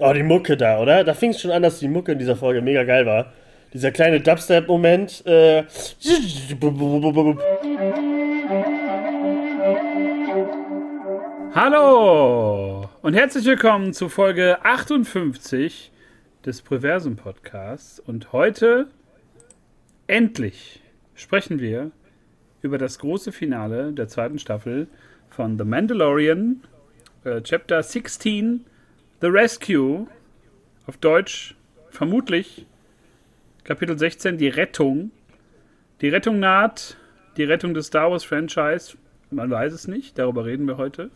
Oh, die Mucke da, oder? Da fing es schon an, dass die Mucke in dieser Folge mega geil war. Dieser kleine Dubstep-Moment. Äh Hallo und herzlich willkommen zu Folge 58 des Preversum Podcasts. Und heute endlich sprechen wir über das große Finale der zweiten Staffel von The Mandalorian, äh, Chapter 16 The Rescue, auf Deutsch vermutlich Kapitel 16, die Rettung. Die Rettung naht, die Rettung des Star Wars Franchise, man weiß es nicht, darüber reden wir heute.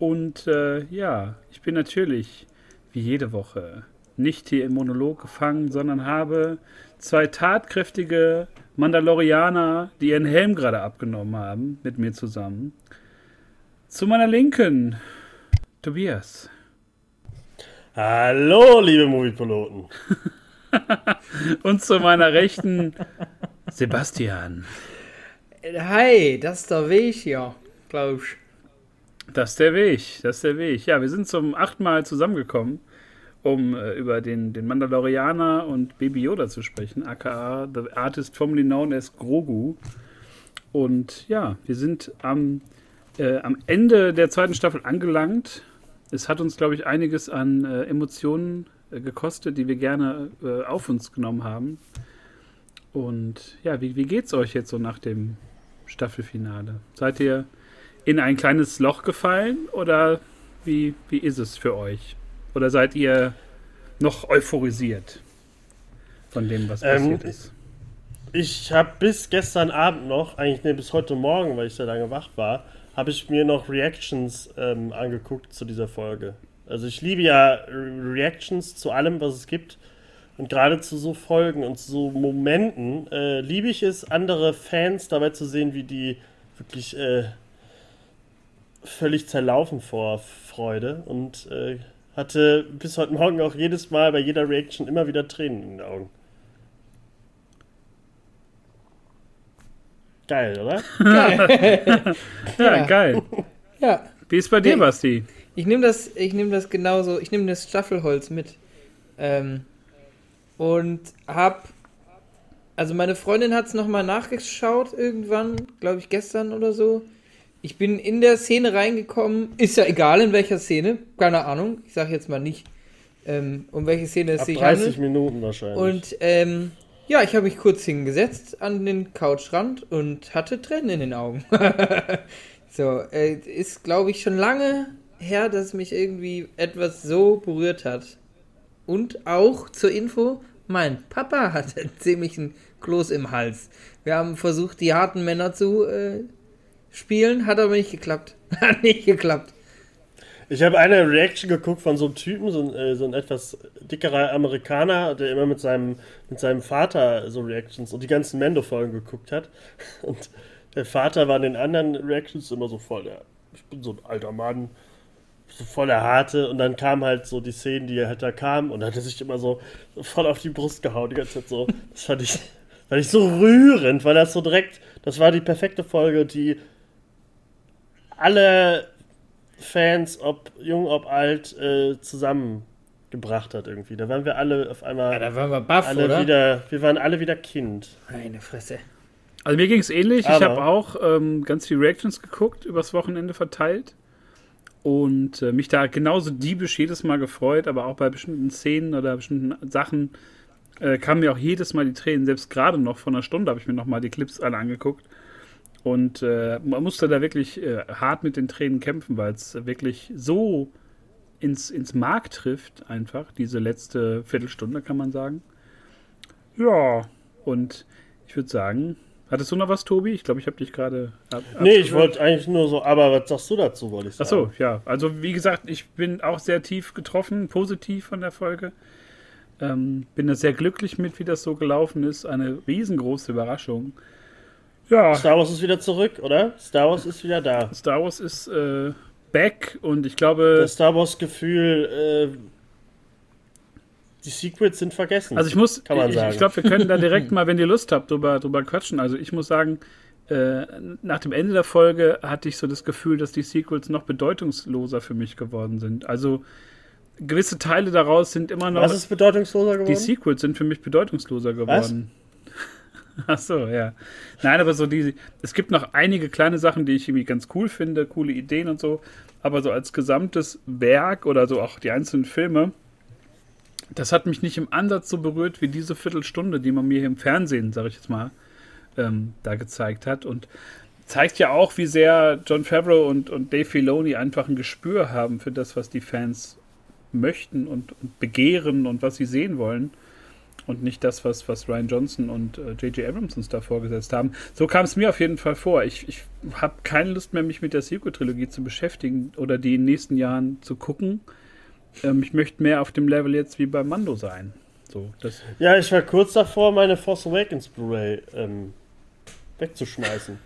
Und äh, ja, ich bin natürlich, wie jede Woche, nicht hier im Monolog gefangen, sondern habe zwei tatkräftige Mandalorianer, die ihren Helm gerade abgenommen haben, mit mir zusammen. Zu meiner Linken, Tobias. Hallo, liebe Moviepiloten. Und zu meiner Rechten Sebastian. Hi, das ist der Weg hier, glaub ich. Das ist der Weg, das ist der Weg. Ja, wir sind zum achten Mal zusammengekommen, um äh, über den, den Mandalorianer und Baby Yoda zu sprechen, aka The Artist formerly known as Grogu. Und ja, wir sind am, äh, am Ende der zweiten Staffel angelangt es hat uns, glaube ich, einiges an äh, Emotionen äh, gekostet, die wir gerne äh, auf uns genommen haben. Und ja, wie, wie geht's euch jetzt so nach dem Staffelfinale? Seid ihr in ein kleines Loch gefallen oder wie, wie ist es für euch? Oder seid ihr noch euphorisiert von dem, was ähm, passiert ist? Ich habe bis gestern Abend noch, eigentlich nee, bis heute Morgen, weil ich so lange wach war, habe ich mir noch Reactions ähm, angeguckt zu dieser Folge. Also ich liebe ja Reactions zu allem, was es gibt. Und gerade zu so Folgen und zu so Momenten äh, liebe ich es, andere Fans dabei zu sehen, wie die wirklich äh, völlig zerlaufen vor Freude. Und äh, hatte bis heute Morgen auch jedes Mal bei jeder Reaction immer wieder Tränen in den Augen. Geil, oder? Geil. ja, ja, geil. Ja. Wie ist bei dir, nee, Basti? Ich nehme das, nehm das genauso, ich nehme das Staffelholz mit. Ähm, und hab. Also meine Freundin hat es nochmal nachgeschaut irgendwann, glaube ich gestern oder so. Ich bin in der Szene reingekommen, ist ja egal in welcher Szene, keine Ahnung, ich sage jetzt mal nicht, ähm, um welche Szene es Ab sich 30 handelt. Minuten wahrscheinlich. Und ähm, ja, ich habe mich kurz hingesetzt an den Couchrand und hatte Tränen in den Augen. so, äh, ist, glaube ich, schon lange her, dass mich irgendwie etwas so berührt hat. Und auch zur Info, mein Papa hatte ziemlich einen Kloß im Hals. Wir haben versucht, die harten Männer zu äh, spielen, hat aber nicht geklappt. Hat nicht geklappt. Ich habe eine Reaction geguckt von so einem Typen, so ein, äh, so ein etwas dickerer Amerikaner, der immer mit seinem, mit seinem Vater so Reactions und die ganzen Mendo-Folgen geguckt hat. Und der Vater war in den anderen Reactions immer so voll der, ich bin so ein alter Mann, so voll der Harte. Und dann kam halt so die Szenen, die halt da kamen und hat er sich immer so, so voll auf die Brust gehauen, die ganze Zeit so. Das fand ich, fand ich so rührend, weil das so direkt, das war die perfekte Folge, die alle Fans, ob jung, ob alt, äh, zusammengebracht hat irgendwie. Da waren wir alle auf einmal. Ja, da waren wir baff, alle oder? Wieder, wir waren alle wieder Kind. Meine Fresse. Also mir ging es ähnlich. Aber ich habe auch ähm, ganz viele Reactions geguckt, übers Wochenende verteilt. Und äh, mich da genauso diebisch jedes Mal gefreut, aber auch bei bestimmten Szenen oder bestimmten Sachen äh, kamen mir auch jedes Mal die Tränen. Selbst gerade noch vor einer Stunde habe ich mir nochmal die Clips alle angeguckt. Und äh, man musste da wirklich äh, hart mit den Tränen kämpfen, weil es wirklich so ins, ins Mark trifft, einfach, diese letzte Viertelstunde, kann man sagen. Ja, und ich würde sagen, hattest du noch was, Tobi? Ich glaube, ich habe dich gerade. Nee, ich wollte eigentlich nur so, aber was sagst du dazu, wollte ich sagen. Achso, ja. Also, wie gesagt, ich bin auch sehr tief getroffen, positiv von der Folge. Ähm, bin da sehr glücklich mit, wie das so gelaufen ist. Eine riesengroße Überraschung. Ja. Star Wars ist wieder zurück, oder? Star Wars ist wieder da. Star Wars ist äh, back und ich glaube. Das Star Wars-Gefühl, äh, die Secrets sind vergessen. Also ich muss, kann man ich, sagen. ich glaube, wir können da direkt mal, wenn ihr Lust habt, drüber, drüber quatschen. Also ich muss sagen, äh, nach dem Ende der Folge hatte ich so das Gefühl, dass die Sequels noch bedeutungsloser für mich geworden sind. Also gewisse Teile daraus sind immer noch. Was ist bedeutungsloser geworden? Die Sequels sind für mich bedeutungsloser geworden. Ach so, ja. Nein, aber so die, es gibt noch einige kleine Sachen, die ich irgendwie ganz cool finde, coole Ideen und so. Aber so als gesamtes Werk oder so auch die einzelnen Filme, das hat mich nicht im Ansatz so berührt wie diese Viertelstunde, die man mir hier im Fernsehen, sag ich jetzt mal, ähm, da gezeigt hat. Und zeigt ja auch, wie sehr John Favreau und, und Dave Filoni einfach ein Gespür haben für das, was die Fans möchten und, und begehren und was sie sehen wollen und nicht das, was, was Ryan Johnson und J.J. Äh, Abrams uns da vorgesetzt haben. So kam es mir auf jeden Fall vor. Ich, ich habe keine Lust mehr, mich mit der Sequel-Trilogie zu beschäftigen oder die in den nächsten Jahren zu gucken. Ähm, ich möchte mehr auf dem Level jetzt wie bei Mando sein. So, ja, ich war kurz davor, meine Force Awakens Blu-ray ähm, wegzuschmeißen.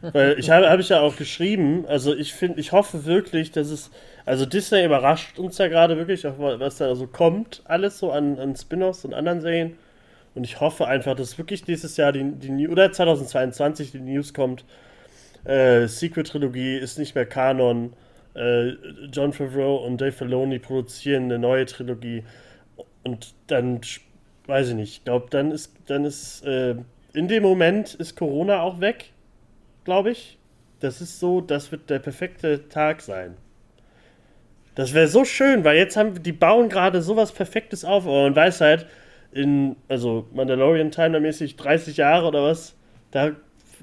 Weil ich habe hab ich ja auch geschrieben, also ich finde, ich hoffe wirklich, dass es, also Disney überrascht uns ja gerade wirklich, was da so kommt, alles so an, an Spin-offs und anderen Serien. Und ich hoffe einfach, dass wirklich dieses Jahr die, die oder 2022 die News kommt. Äh, Secret-Trilogie ist nicht mehr Kanon. Äh, John Favreau und Dave Filoni produzieren eine neue Trilogie. Und dann, weiß ich nicht, ich glaube, dann ist, dann ist, äh, in dem Moment ist Corona auch weg glaube ich. Das ist so, das wird der perfekte Tag sein. Das wäre so schön, weil jetzt haben die bauen gerade sowas Perfektes auf, man weiß halt, in, also Mandalorian Timer-mäßig 30 Jahre oder was, da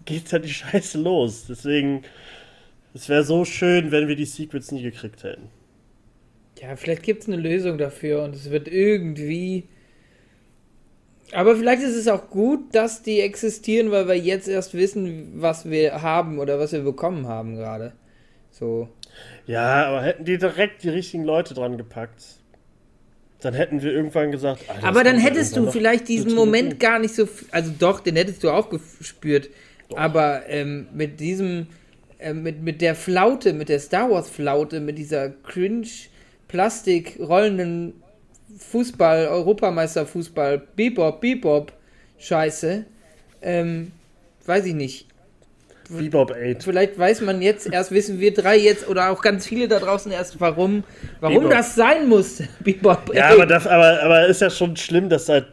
geht halt die Scheiße los. Deswegen, es wäre so schön, wenn wir die Secrets nie gekriegt hätten. Ja, vielleicht gibt es eine Lösung dafür und es wird irgendwie aber vielleicht ist es auch gut, dass die existieren, weil wir jetzt erst wissen, was wir haben oder was wir bekommen haben gerade. So. Ja, aber hätten die direkt die richtigen Leute dran gepackt, dann hätten wir irgendwann gesagt. Ah, aber dann hättest du vielleicht diesen Moment gar nicht so. Also doch, den hättest du auch gespürt. Doch. Aber ähm, mit diesem, äh, mit, mit der Flaute, mit der Star Wars Flaute, mit dieser cringe Plastik rollenden Fußball, Europameisterfußball, Bebop, Bebop, Scheiße. Ähm, weiß ich nicht. Bebop 8. Vielleicht weiß man jetzt, erst wissen wir drei jetzt oder auch ganz viele da draußen erst, warum, warum das sein muss. Bebop 8. Ja, aber, das, aber, aber ist ja schon schlimm, dass halt,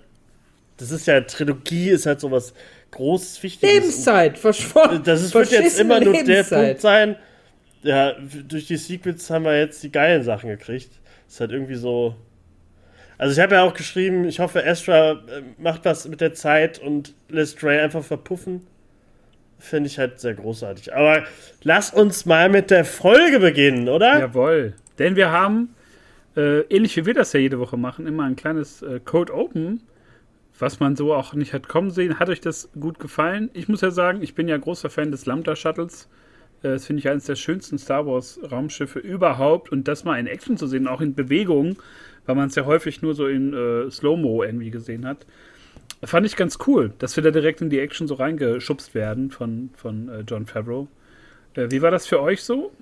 das ist ja, Trilogie ist halt sowas großes, wichtiges. Lebenszeit, verschwunden. Das ist, wird jetzt immer nur der Punkt sein. Ja, durch die Sequels haben wir jetzt die geilen Sachen gekriegt. ist halt irgendwie so. Also ich habe ja auch geschrieben, ich hoffe, Astra äh, macht was mit der Zeit und lässt Ray einfach verpuffen. Finde ich halt sehr großartig. Aber lass uns mal mit der Folge beginnen, oder? Jawohl. Denn wir haben, äh, ähnlich wie wir das ja jede Woche machen, immer ein kleines äh, Code Open, was man so auch nicht hat kommen sehen. Hat euch das gut gefallen? Ich muss ja sagen, ich bin ja großer Fan des Lambda Shuttles. Äh, das finde ich eines der schönsten Star Wars Raumschiffe überhaupt. Und das mal in Action zu sehen, auch in Bewegung, weil man es ja häufig nur so in äh, Slow-Mo irgendwie gesehen hat. Fand ich ganz cool, dass wir da direkt in die Action so reingeschubst werden von, von äh, John Favreau. Äh, wie war das für euch so?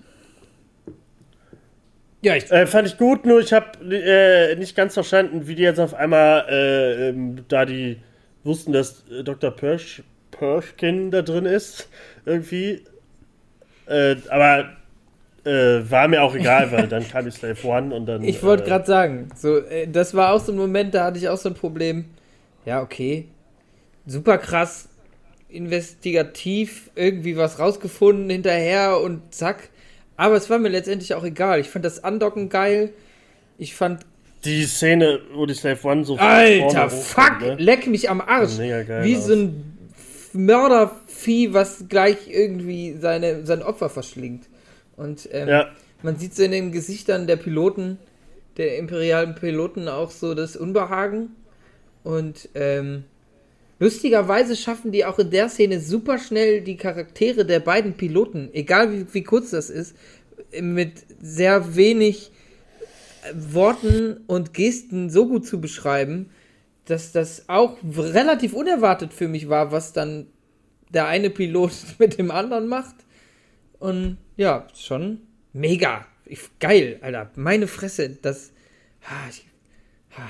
Ja, ich äh, fand ich gut, nur ich habe äh, nicht ganz verstanden, wie die jetzt auf einmal äh, ähm, da die wussten, dass äh, Dr. Persh, Pershkin da drin ist, irgendwie. Aber äh, war mir auch egal, weil dann kam die Slave One und dann. Ich wollte äh, gerade sagen, so, äh, das war auch so ein Moment, da hatte ich auch so ein Problem. Ja, okay. Super krass, investigativ, irgendwie was rausgefunden hinterher und zack. Aber es war mir letztendlich auch egal. Ich fand das Andocken geil. Ich fand. Die Szene, wo die Slave One so. Alter, fuck! ne? Leck mich am Arsch. Wie aus. so ein Mördervieh, was gleich irgendwie seine, sein Opfer verschlingt. Und ähm, ja. man sieht so in den Gesichtern der Piloten, der imperialen Piloten auch so das Unbehagen. Und ähm, lustigerweise schaffen die auch in der Szene super schnell die Charaktere der beiden Piloten, egal wie, wie kurz das ist, mit sehr wenig Worten und Gesten so gut zu beschreiben, dass das auch relativ unerwartet für mich war, was dann der eine Pilot mit dem anderen macht. Und ja, schon mega. Ich, geil, Alter. Meine Fresse, das. Ha, ich, ha.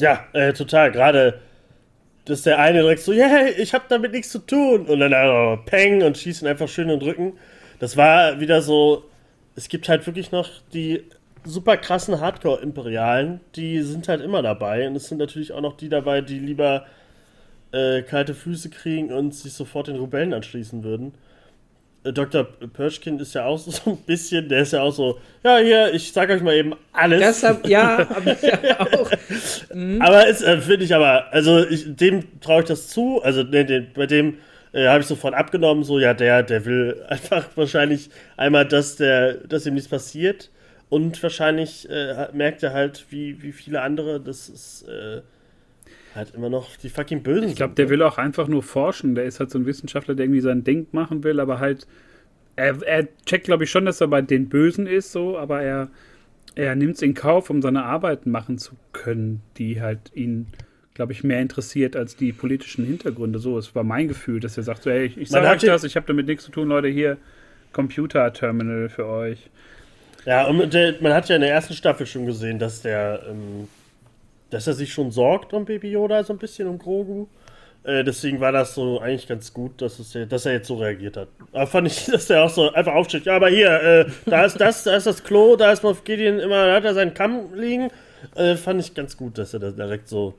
Ja, äh, total. Gerade, dass der eine direkt so, yeah, ich hab damit nichts zu tun. Und dann äh, Peng und schießen einfach schön in den Rücken. Das war wieder so. Es gibt halt wirklich noch die super krassen Hardcore-Imperialen, die sind halt immer dabei. Und es sind natürlich auch noch die dabei, die lieber äh, kalte Füße kriegen und sich sofort den Rebellen anschließen würden. Äh, Dr. Pershkin ist ja auch so ein bisschen, der ist ja auch so, ja, hier, ich sag euch mal eben alles. Das hab, ja, hab ich ja auch. Mhm. Aber äh, finde ich aber, also ich, dem traue ich das zu, also ne, den, bei dem äh, habe ich sofort abgenommen, so, ja, der, der will einfach wahrscheinlich einmal, dass, der, dass ihm nichts passiert und wahrscheinlich äh, merkt er halt, wie, wie viele andere, das ist äh, halt immer noch die fucking Bösen. Ich glaube, der ne? will auch einfach nur forschen. Der ist halt so ein Wissenschaftler, der irgendwie sein Ding machen will, aber halt, er, er checkt, glaube ich, schon, dass er bei den Bösen ist, so, aber er, er nimmt es in Kauf, um seine Arbeit machen zu können, die halt ihn, glaube ich, mehr interessiert als die politischen Hintergründe. So, es war mein Gefühl, dass er sagt, so, hey, ich, ich sage euch das, ich habe damit nichts zu tun, Leute, hier, Computer-Terminal für euch. Ja, und der, man hat ja in der ersten Staffel schon gesehen, dass der, ähm, dass er sich schon sorgt um Baby Yoda so ein bisschen, um Grogu. Äh, deswegen war das so eigentlich ganz gut, dass, es, dass er jetzt so reagiert hat. Aber fand ich, dass der auch so einfach aufsteht. Ja, aber hier, äh, da ist das, da ist das Klo, da ist Moff Gideon immer, da hat er seinen Kamm liegen. Äh, fand ich ganz gut, dass er das direkt so.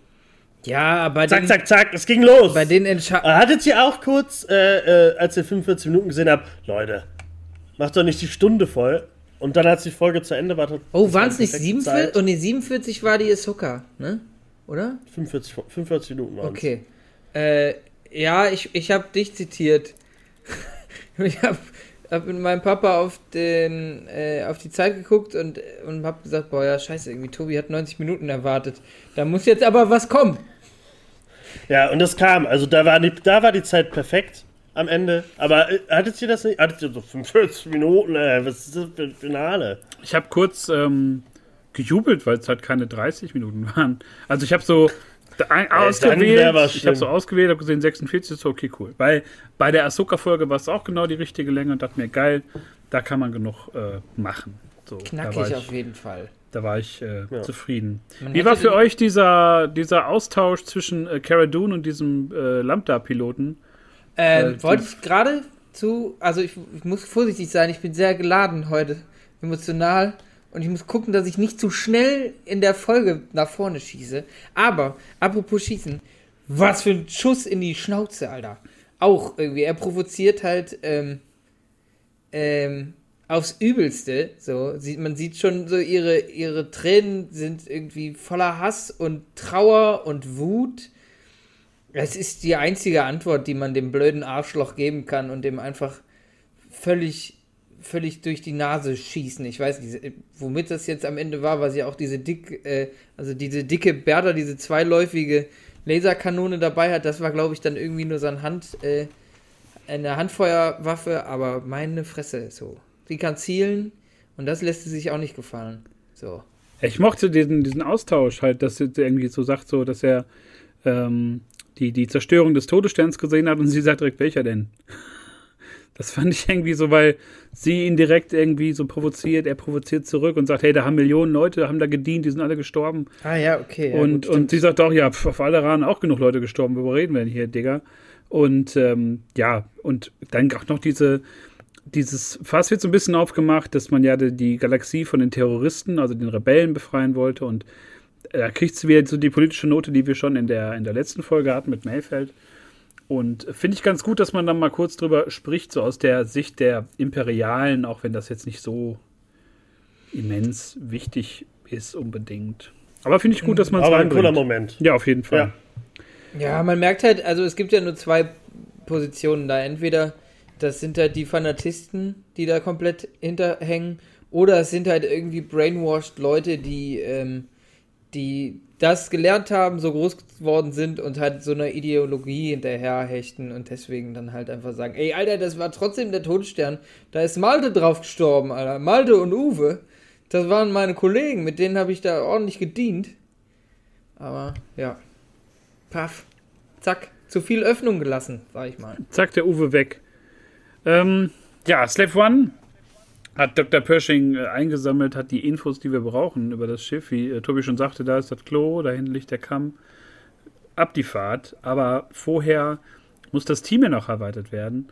Ja, aber. Zack, den, zack, zack, es ging los. Bei den Entscheidungen. Hattet ihr auch kurz, äh, äh, als ihr 45 Minuten gesehen habt, Leute, macht doch nicht die Stunde voll. Und dann, als die Folge zu Ende war, Oh, waren es nicht 47? Und die 47 war die Ahsoka, ne? Oder? 45, 45 Minuten waren Okay. Äh, ja, ich, ich habe dich zitiert. ich habe hab mit meinem Papa auf, den, äh, auf die Zeit geguckt und, und habe gesagt, boah, ja, scheiße, irgendwie Tobi hat 90 Minuten erwartet. Da muss jetzt aber was kommen. Ja, und das kam. Also da war die, da war die Zeit perfekt am Ende. Aber äh, hattet ihr das nicht? Hattet ihr so 45 Minuten? Äh, was ist das für ein Finale? Ich habe kurz ähm, gejubelt, weil es halt keine 30 Minuten waren. Also ich habe so ein, ausgewählt. Ich habe so ausgewählt, habe gesehen 46, so okay, cool. Weil bei der Ahsoka-Folge war es auch genau die richtige Länge und dachte mir, geil, da kann man genug äh, machen. So, Knackig ich, auf jeden Fall. Da war ich äh, ja. zufrieden. Man Wie war für euch dieser, dieser Austausch zwischen äh, Cara Dune und diesem äh, Lambda-Piloten? Ähm, äh, wollte ich gerade zu, also ich, ich, muss vorsichtig sein, ich bin sehr geladen heute, emotional. Und ich muss gucken, dass ich nicht zu schnell in der Folge nach vorne schieße. Aber, apropos Schießen, was für ein Schuss in die Schnauze, Alter. Auch irgendwie, er provoziert halt ähm, ähm, aufs Übelste. So, sieht, man sieht schon so, ihre, ihre Tränen sind irgendwie voller Hass und Trauer und Wut. Es ist die einzige Antwort, die man dem blöden Arschloch geben kann und dem einfach völlig, völlig durch die Nase schießen. Ich weiß nicht, womit das jetzt am Ende war, weil sie auch diese dick, äh, also diese dicke Bertha, diese zweiläufige Laserkanone dabei hat. Das war, glaube ich, dann irgendwie nur so ein Hand, äh, eine Handfeuerwaffe, aber meine Fresse, so. Sie kann zielen und das lässt sie sich auch nicht gefallen. So. Ich mochte diesen, diesen Austausch halt, dass er irgendwie so sagt, so, dass er ähm, die, die Zerstörung des Todessterns gesehen hat und sie sagt direkt, welcher denn? Das fand ich irgendwie so, weil sie ihn direkt irgendwie so provoziert, er provoziert zurück und sagt, hey, da haben Millionen Leute, haben da gedient, die sind alle gestorben. Ah ja, okay. Ja, und, gut, und sie sagt doch, ja, pf, auf alle Rahn auch genug Leute gestorben, worüber reden wir denn hier, Digga? Und ähm, ja, und dann auch noch diese, dieses Fass wird so ein bisschen aufgemacht, dass man ja die, die Galaxie von den Terroristen, also den Rebellen befreien wollte und da kriegt es wieder so die politische Note, die wir schon in der, in der letzten Folge hatten mit Mayfeld. Und finde ich ganz gut, dass man dann mal kurz drüber spricht, so aus der Sicht der Imperialen, auch wenn das jetzt nicht so immens wichtig ist unbedingt. Aber finde ich gut, dass man es Aber ein cooler Moment. Ja, auf jeden Fall. Ja. ja, man merkt halt, also es gibt ja nur zwei Positionen da. Entweder das sind halt die Fanatisten, die da komplett hinterhängen, oder es sind halt irgendwie brainwashed Leute, die ähm, die das gelernt haben, so groß geworden sind und halt so einer Ideologie hinterherhechten und deswegen dann halt einfach sagen, ey, Alter, das war trotzdem der Todesstern. Da ist Malte drauf gestorben, Alter. Malte und Uwe. Das waren meine Kollegen, mit denen habe ich da ordentlich gedient. Aber, ja. Paff. Zack. Zu viel Öffnung gelassen, sag ich mal. Zack, der Uwe weg. Ähm, ja, Slave One hat Dr. Pershing äh, eingesammelt, hat die Infos, die wir brauchen über das Schiff. Wie äh, Tobi schon sagte, da ist das Klo, da hinten liegt der Kamm. Ab die Fahrt. Aber vorher muss das Team ja noch erweitert werden.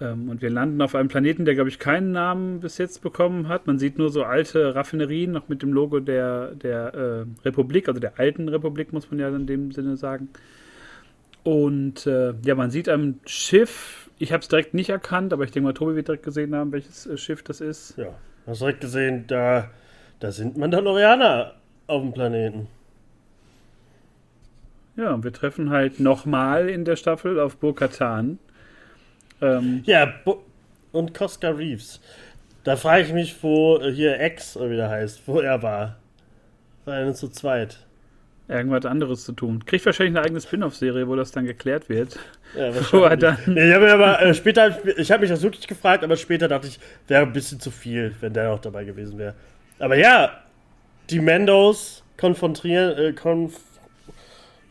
Ähm, und wir landen auf einem Planeten, der, glaube ich, keinen Namen bis jetzt bekommen hat. Man sieht nur so alte Raffinerien, noch mit dem Logo der, der äh, Republik, also der alten Republik, muss man ja in dem Sinne sagen. Und äh, ja, man sieht am Schiff, ich habe es direkt nicht erkannt, aber ich denke mal, Tobi wird direkt gesehen haben, welches äh, Schiff das ist. Ja, hast direkt gesehen, da, da sind Mandalorianer auf dem Planeten. Ja, und wir treffen halt nochmal in der Staffel auf Bo-Katan. Ähm, ja, Bo und Cosca Reeves. Da frage ich mich, wo äh, hier X, oder wie der heißt, wo er war. War er zu zweit. Irgendwas anderes zu tun. Kriegt wahrscheinlich eine eigene Spin-off-Serie, wo das dann geklärt wird. Ja, wo er dann nee, ich habe aber äh, später, ich habe mich das wirklich gefragt, aber später dachte ich, wäre ein bisschen zu viel, wenn der noch dabei gewesen wäre. Aber ja, die Mendos konfrontieren, äh, konf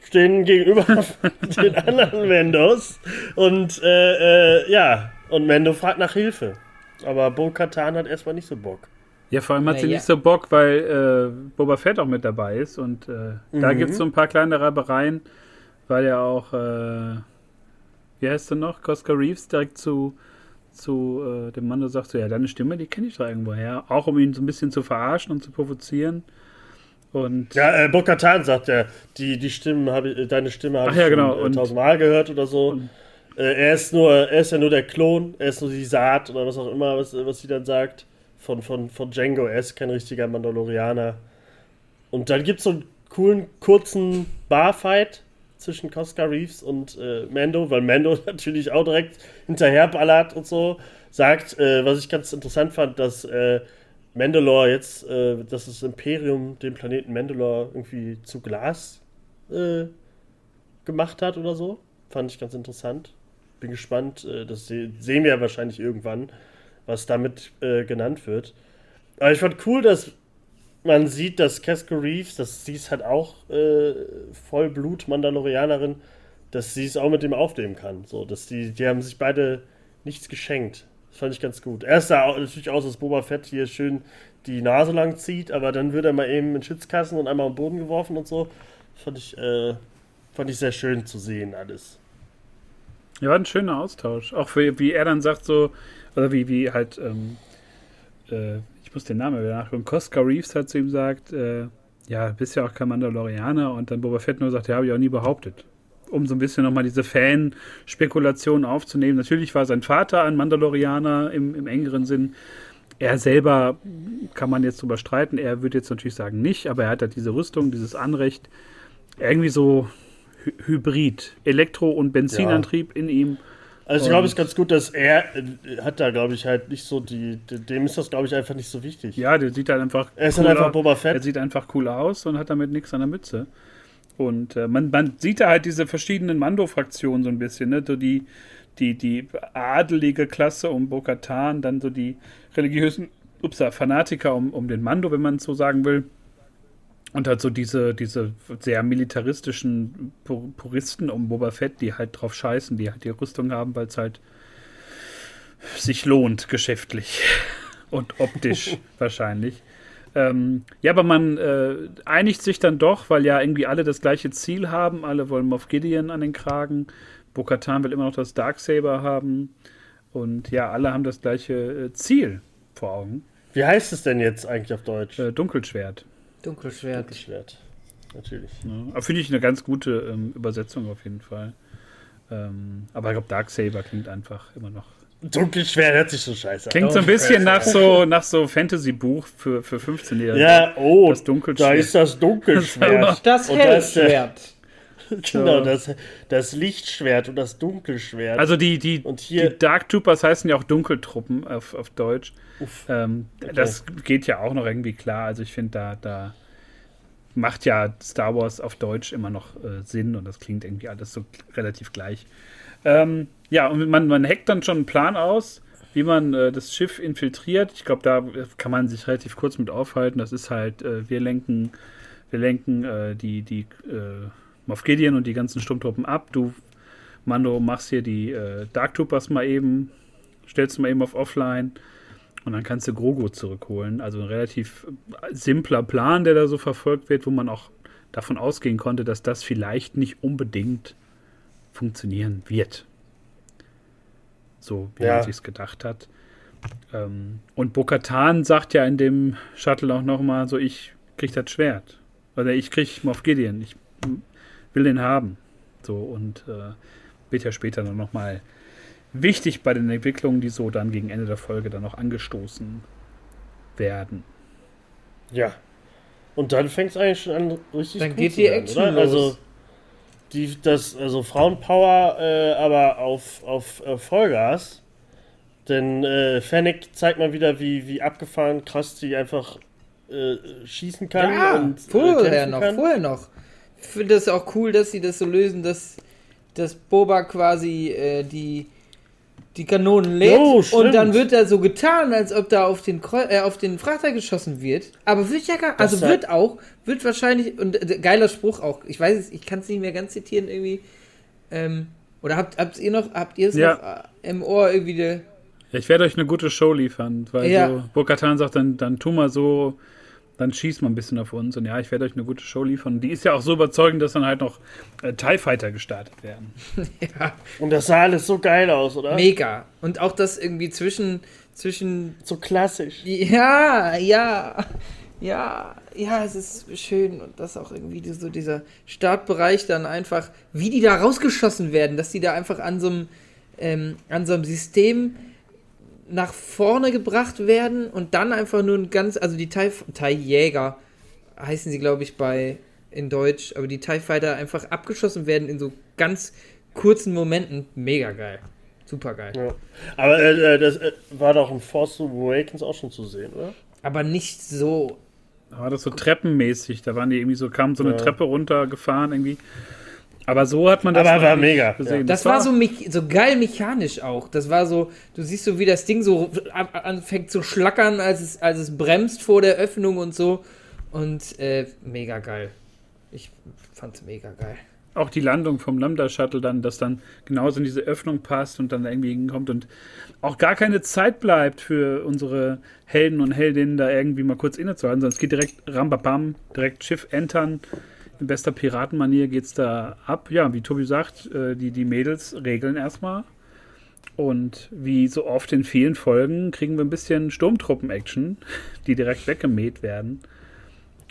stehen gegenüber den anderen Mendos und äh, äh, ja, und Mendo fragt nach Hilfe. Aber Bo Katan hat erstmal nicht so Bock. Ja, vor allem hat sie ja. nicht so Bock, weil äh, Boba Fett auch mit dabei ist und äh, mhm. da gibt es so ein paar kleine Reibereien, weil ja auch, äh, wie heißt du noch, Cosca Reeves direkt zu, zu äh, dem Mann, der sagt so, ja, deine Stimme, die kenne ich da irgendwo her. Auch um ihn so ein bisschen zu verarschen und zu provozieren. Und ja, äh, Bokatan sagt ja, die, die Stimmen habe ich, deine Stimme habe ich ja, genau. schon, äh, tausendmal gehört oder so. Äh, er ist nur, er ist ja nur der Klon, er ist nur die Saat oder was auch immer, was, was sie dann sagt, von, von, von Django. Er ist kein richtiger Mandalorianer. Und dann gibt es so einen coolen, kurzen Barfight zwischen Cosca Reeves und äh, Mando, weil Mando natürlich auch direkt hinterherballert und so. Sagt, äh, was ich ganz interessant fand, dass äh, Mandalore jetzt, äh, dass das Imperium den Planeten Mandalore irgendwie zu Glas äh, gemacht hat oder so. Fand ich ganz interessant. Bin gespannt, äh, das se sehen wir ja wahrscheinlich irgendwann, was damit äh, genannt wird. Aber ich fand cool, dass man sieht, dass Casco Reeves, dass sie es halt auch äh, Vollblut-Mandalorianerin, dass sie es auch mit dem aufnehmen kann. So, dass die, die haben sich beide nichts geschenkt. Das fand ich ganz gut. Er sah natürlich aus, dass Boba Fett hier schön die Nase lang zieht, aber dann wird er mal eben in Schützkassen und einmal am Boden geworfen und so. Das fand ich, äh, fand ich sehr schön zu sehen, alles. Ja, war ein schöner Austausch. Auch für, wie er dann sagt, so, oder wie, wie halt, ähm, äh, ich muss den Namen wieder nachgucken, Cosca Reeves hat zu ihm gesagt, äh, ja, bist ja auch kein Mandalorianer und dann Boba Fett nur sagt, ja, habe ich auch nie behauptet um so ein bisschen nochmal diese Fan-Spekulation aufzunehmen. Natürlich war sein Vater ein Mandalorianer im, im engeren Sinn. Er selber kann man jetzt drüber streiten. Er würde jetzt natürlich sagen nicht, aber er hat halt diese Rüstung, dieses Anrecht. Irgendwie so Hy Hybrid, Elektro- und Benzinantrieb ja. in ihm. Also ich glaube, es ist ganz gut, dass er äh, hat da, glaube ich, halt nicht so die, dem ist das, glaube ich, einfach nicht so wichtig. Ja, der sieht halt einfach. Er ist halt einfach Boba Fett. Er sieht einfach cool aus und hat damit nichts an der Mütze. Und äh, man, man sieht da halt diese verschiedenen Mando-Fraktionen so ein bisschen, ne? So die, die, die adelige Klasse um Bo-Katan, dann so die religiösen ups, Fanatiker um, um den Mando, wenn man es so sagen will. Und halt so diese, diese sehr militaristischen Puristen um Boba Fett, die halt drauf scheißen, die halt die Rüstung haben, weil es halt sich lohnt, geschäftlich und optisch wahrscheinlich. Ähm, ja, aber man äh, einigt sich dann doch, weil ja irgendwie alle das gleiche Ziel haben. Alle wollen Moff Gideon an den Kragen. Bo-Katan will immer noch das Darksaber haben. Und ja, alle haben das gleiche äh, Ziel vor Augen. Wie heißt es denn jetzt eigentlich auf Deutsch? Äh, Dunkelschwert. Dunkelschwert. Dunkelschwert. Natürlich. Ja, Finde ich eine ganz gute ähm, Übersetzung auf jeden Fall. Ähm, aber ich glaube, Darksaber klingt einfach immer noch Dunkelschwert hört sich so scheiße an. Klingt so ein bisschen nach so, nach so Fantasy-Buch für, für 15-Jährige. Ja, oh, das Dunkelschwert. da ist das Dunkelschwert. Das Hellschwert. Genau, das, das Lichtschwert und das Dunkelschwert. Also die, die, und hier, die Dark Troopers heißen ja auch Dunkeltruppen auf, auf Deutsch. Ähm, okay. Das geht ja auch noch irgendwie klar. Also ich finde, da, da macht ja Star Wars auf Deutsch immer noch äh, Sinn und das klingt irgendwie alles so relativ gleich. Ähm, ja, und man, man hackt dann schon einen Plan aus, wie man äh, das Schiff infiltriert. Ich glaube, da kann man sich relativ kurz mit aufhalten. Das ist halt, äh, wir lenken, wir lenken äh, die, die äh, Moff Gideon und die ganzen Sturmtruppen ab. Du, Mando, machst hier die äh, Dark Troopers mal eben, stellst du mal eben auf Offline und dann kannst du Grogu zurückholen. Also ein relativ simpler Plan, der da so verfolgt wird, wo man auch davon ausgehen konnte, dass das vielleicht nicht unbedingt funktionieren wird. so wie Ja. man sich's gedacht hat. Ähm, und Bokatan sagt ja in dem Shuttle auch nochmal so, ich krieg das Schwert. Oder ich krieg Moff Gideon, ich will den haben. So, und äh, wird ja später dann nochmal wichtig bei den Entwicklungen, die so dann gegen Ende der Folge dann noch angestoßen werden. Ja. Und dann fängt es eigentlich schon an, richtig Dann gut geht zu die werden, Action oder? los. Also, die, das, also Frauenpower, äh, aber auf, auf äh, Vollgas. Denn äh, Fennec zeigt mal wieder, wie, wie abgefahren krass die einfach äh, schießen kann. Ja, und, äh, vorher noch, kann. vorher noch. Ich finde das auch cool, dass sie das so lösen, dass, dass Boba quasi äh, die, die Kanonen lädt Jo, und dann wird da so getan, als ob da auf den, Kreu äh, auf den Frachter geschossen wird. Aber wird ja gar, also wird auch, wird wahrscheinlich, und äh, geiler Spruch auch, ich weiß es, ich kann es nicht mehr ganz zitieren irgendwie. Ähm, oder habt, habt ihr noch, habt ihr es Ja. noch äh, im Ohr irgendwie ich werde euch eine gute Show liefern, weil Ja. so Bokatan sagt, dann, dann tu mal so, dann schießt mal ein bisschen auf uns. Und ja, ich werde euch eine gute Show liefern. Die ist ja auch so überzeugend, dass dann halt noch äh, TIE Fighter gestartet werden. ja, Und das sah alles so geil aus, oder? mega. Und auch das irgendwie zwischen, zwischen So klassisch. Ja, ja, ja, ja, es ist schön und das auch irgendwie so dieser Startbereich dann einfach, wie die da rausgeschossen werden, dass die da einfach an so einem, ähm, an so einem System nach vorne gebracht werden und dann einfach nur ein ganz, also die TIE, TIE Jäger heißen sie, glaube ich, bei in Deutsch, aber die TIE Fighter einfach abgeschossen werden in so ganz kurzen Momenten. Mega geil. Super geil. Ja. Aber äh, äh, das äh, war doch im Force Awakens auch schon zu sehen, oder? Aber nicht so war das so treppenmäßig. Da waren die irgendwie so, kamen so eine Ja. Treppe runtergefahren irgendwie. Aber so hat man das Aber war mega, gesehen. ja. Das war so, so geil mechanisch auch. Das war so, du siehst so, wie das Ding so anfängt zu schlackern, als es, als es bremst vor der Öffnung und so. Und äh, mega geil. Ich fand's mega geil. auch die Landung vom Lambda-Shuttle dann, dass dann genauso in diese Öffnung passt und dann irgendwie hinkommt und auch gar keine Zeit bleibt für unsere Helden und Heldinnen da irgendwie mal kurz innezuhalten, sondern es geht direkt rambabam, direkt Schiff entern. In bester Piratenmanier geht's da ab. Ja, wie Tobi sagt, äh, die, die Mädels regeln erstmal. Und wie so oft in vielen Folgen kriegen wir ein bisschen Sturmtruppen-Action, die direkt weggemäht werden.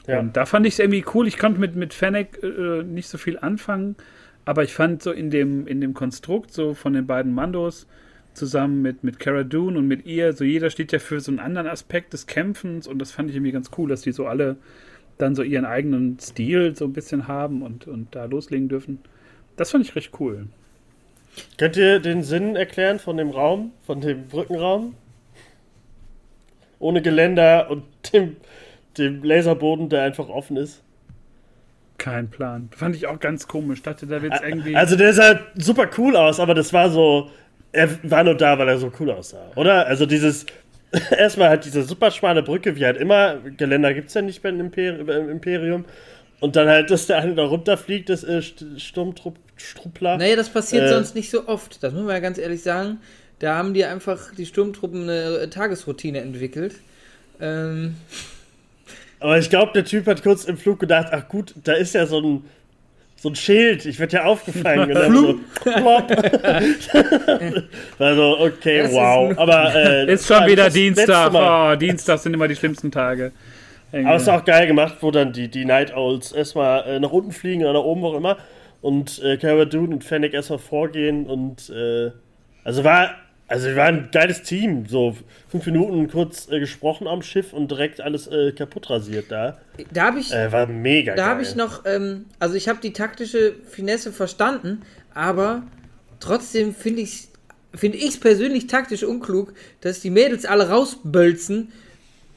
Ja. Und da fand ich es irgendwie cool. Ich konnte mit, mit Fennec äh, nicht so viel anfangen, aber ich fand so in dem, in dem Konstrukt so von den beiden Mandos zusammen mit, mit Cara Dune und mit ihr, so jeder steht ja für so einen anderen Aspekt des Kämpfens und das fand ich irgendwie ganz cool, dass die so alle dann so ihren eigenen Stil so ein bisschen haben und, und da loslegen dürfen. Das fand ich recht cool. Könnt ihr den Sinn erklären von dem Raum, von dem Brückenraum? Ohne Geländer und dem, dem Laserboden, der einfach offen ist. Kein Plan. Fand ich auch ganz komisch. Dachte, da wird es irgendwie. Also der sah super cool aus, aber das war so. Er war nur da, weil er so cool aussah, oder? Also dieses. Erstmal halt diese super schmale Brücke, wie halt immer. Geländer gibt es ja nicht beim Imperi beim Imperium. Und dann halt, dass der eine da runterfliegt, das äh, St- Sturmtruppler. Naja, das passiert Äh. sonst nicht so oft. Das muss man ja ganz ehrlich sagen. Da haben die einfach die Sturmtruppen eine äh, Tagesroutine entwickelt. Ähm, Aber ich glaube, der Typ hat kurz im Flug gedacht, ach gut, da ist ja so ein, so ein Schild, ich werde ja aufgefangen. Und dann so, plopp. also, okay, Das ist wow. nur- Aber äh, ist schon wieder Dienstag. Oh, Dienstag sind immer die schlimmsten Tage. Aber es ist auch geil gemacht, wo dann die, die Night Owls erstmal äh, nach unten fliegen oder nach oben, wo auch immer. Und äh, Cara Dune und Fennec erstmal vorgehen und äh, also war, also wir waren ein geiles Team. So fünf Minuten kurz äh, gesprochen am Schiff und direkt alles äh, kaputt rasiert da. da habe ich, Äh, war mega da habe ich noch, ähm, also ich habe die taktische Finesse verstanden, aber trotzdem finde ich finde ich es persönlich taktisch unklug, dass die Mädels alle rausbölzen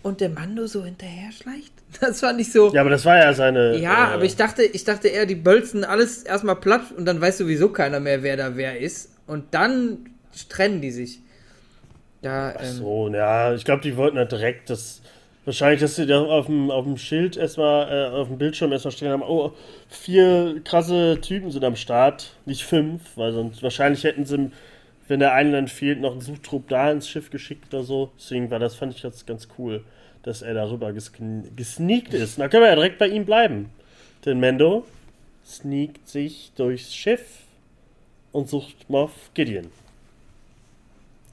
und der Mando so hinterher schleicht. Das fand ich so. Ja, aber das war ja seine. Ja, äh, aber ich dachte, ich dachte eher, die bölzen alles erstmal platt und dann weiß sowieso keiner mehr, wer da wer ist. Und dann trennen die sich. Da, Ach ähm, so, ja, ich glaube, die wollten ja direkt das. Wahrscheinlich, dass sie da auf dem, auf dem Schild erstmal, äh, auf dem Bildschirm erstmal stehen haben, oh, vier krasse Typen sind am Start, nicht fünf, weil sonst wahrscheinlich hätten sie, wenn der eine dann fehlt, noch einen Suchtrupp da ins Schiff geschickt oder so. Deswegen war das, fand ich das ganz cool, dass er darüber gesn- gesneakt ist. Da können wir ja direkt bei ihm bleiben. Denn Mendo sneakt sich durchs Schiff und sucht Moff Gideon.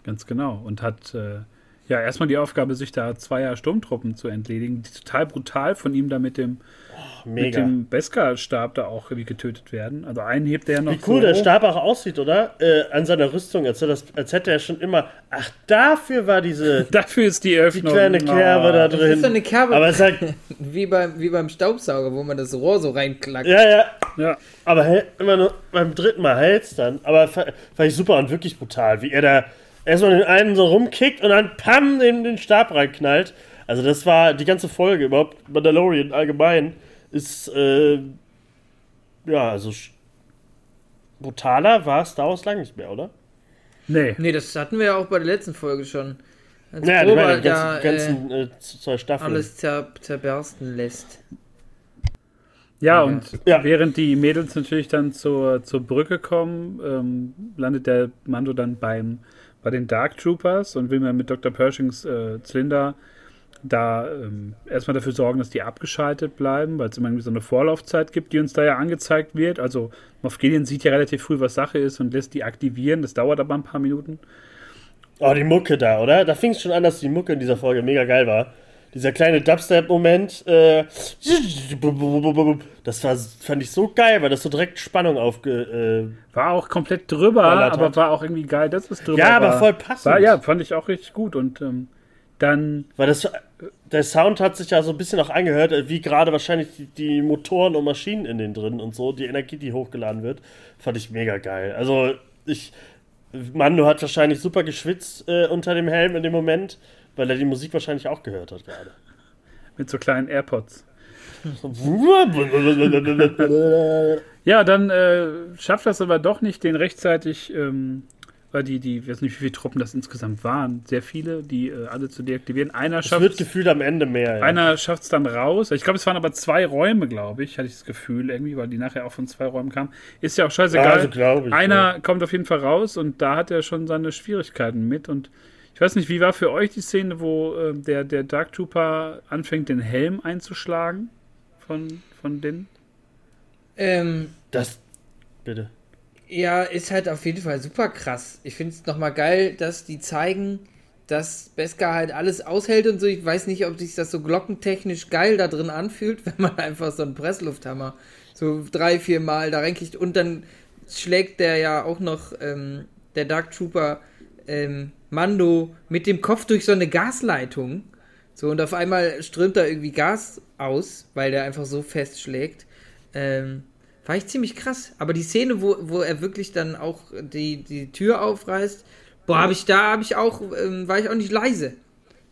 Ganz genau. Und hat äh, ja erstmal die Aufgabe, sich da zweier Sturmtruppen zu entledigen, die total brutal von ihm da mit dem, Oh, mit dem Beskar-Stab da auch irgendwie getötet werden. Also einen hebt er noch Wie cool so der hoch. Stab auch aussieht, oder? Äh, an seiner Rüstung, als, er das, als hätte er schon immer. Ach, dafür war diese Dafür ist die die Öffnung. kleine Kerbe da Das drin. ist so eine Kerbe, Aber es sagt, wie, beim, wie beim Staubsauger, wo man das Rohr so reinklackt. ja, ja, Ja, aber hält immer nur beim dritten Mal hält's dann. Aber fa- fand ich super und wirklich brutal, wie er da erstmal den einen so rumkickt und dann pam den, den Stab reinknallt. Also das war die ganze Folge überhaupt, Mandalorian allgemein, ist, äh, ja, also brutaler war Star Wars lang nicht mehr, oder? nee. Nee, das hatten wir ja auch bei der letzten Folge schon. Als Ja, ich Boba meine, die da, ganzen, äh, ganzen äh, zwei Staffeln. alles zer zerbersten lässt. Ja, Ja. und Ja. während die Mädels natürlich dann zur, zur Brücke kommen, ähm, landet der Mando dann beim, bei den Dark Troopers und will mir mit Dr. Pershings äh, Zylinder da ähm, erstmal dafür sorgen, dass die abgeschaltet bleiben, weil es immer irgendwie so eine Vorlaufzeit gibt, die uns da ja angezeigt wird. Also Moff Gideon sieht ja relativ früh, was Sache ist und lässt die aktivieren. Das dauert aber ein paar Minuten. Oh, die Mucke da, oder? Da fing es schon an, dass die Mucke in dieser Folge mega geil war. Dieser kleine Dubstep-Moment, äh, das war, fand ich so geil, weil das so direkt Spannung aufge. War auch komplett drüber, aber hat. war auch irgendwie geil, dass es drüber Ja, aber war. voll passend. War, ja, fand ich auch richtig gut. Und ähm, dann Äh, weil das, der Sound hat sich ja so ein bisschen auch angehört, äh, wie gerade wahrscheinlich die, die Motoren und Maschinen in den drin und so, die Energie, die hochgeladen wird, fand ich mega geil. Also, ich. Mando hat wahrscheinlich super geschwitzt äh, unter dem Helm in dem Moment, weil er die Musik wahrscheinlich auch gehört hat gerade. mit so kleinen AirPods. Ja, dann äh, schafft das aber doch nicht, den rechtzeitig, ähm, weil die, die, ich weiß nicht, wie viele Truppen das insgesamt waren, sehr viele, die äh, alle zu deaktivieren. Einer Es wird schafft gefühlt am Ende mehr. Ja. einer schafft es dann raus. Ich glaube, es waren aber zwei Räume, glaube ich, hatte ich das Gefühl, irgendwie, weil die nachher auch von zwei Räumen kamen. Ist ja auch scheißegal. Also, ich, Einer kommt auf jeden Fall raus und da hat er schon seine Schwierigkeiten mit. Und ich weiß nicht, wie war für euch die Szene, wo äh, der, der Dark Trooper anfängt, den Helm einzuschlagen von, von den. Ähm, Das. Bitte. ja, ist halt auf jeden Fall super krass. Ich finde es nochmal geil, dass die zeigen, dass Beskar halt alles aushält und so. Ich weiß nicht, ob sich das so glockentechnisch geil da drin anfühlt, wenn man einfach so einen Presslufthammer so drei, vier Mal da reinkriegt und dann schlägt der ja auch noch, ähm, der Dark Trooper, ähm, Mando mit dem Kopf durch so eine Gasleitung. So, und auf einmal strömt da irgendwie Gas aus, weil der einfach so fest schlägt. Ähm, war ich ziemlich krass. Aber die Szene, wo, wo er wirklich dann auch die, die Tür aufreißt, boah, habe ich da, habe ich auch, ähm, war ich auch nicht leise.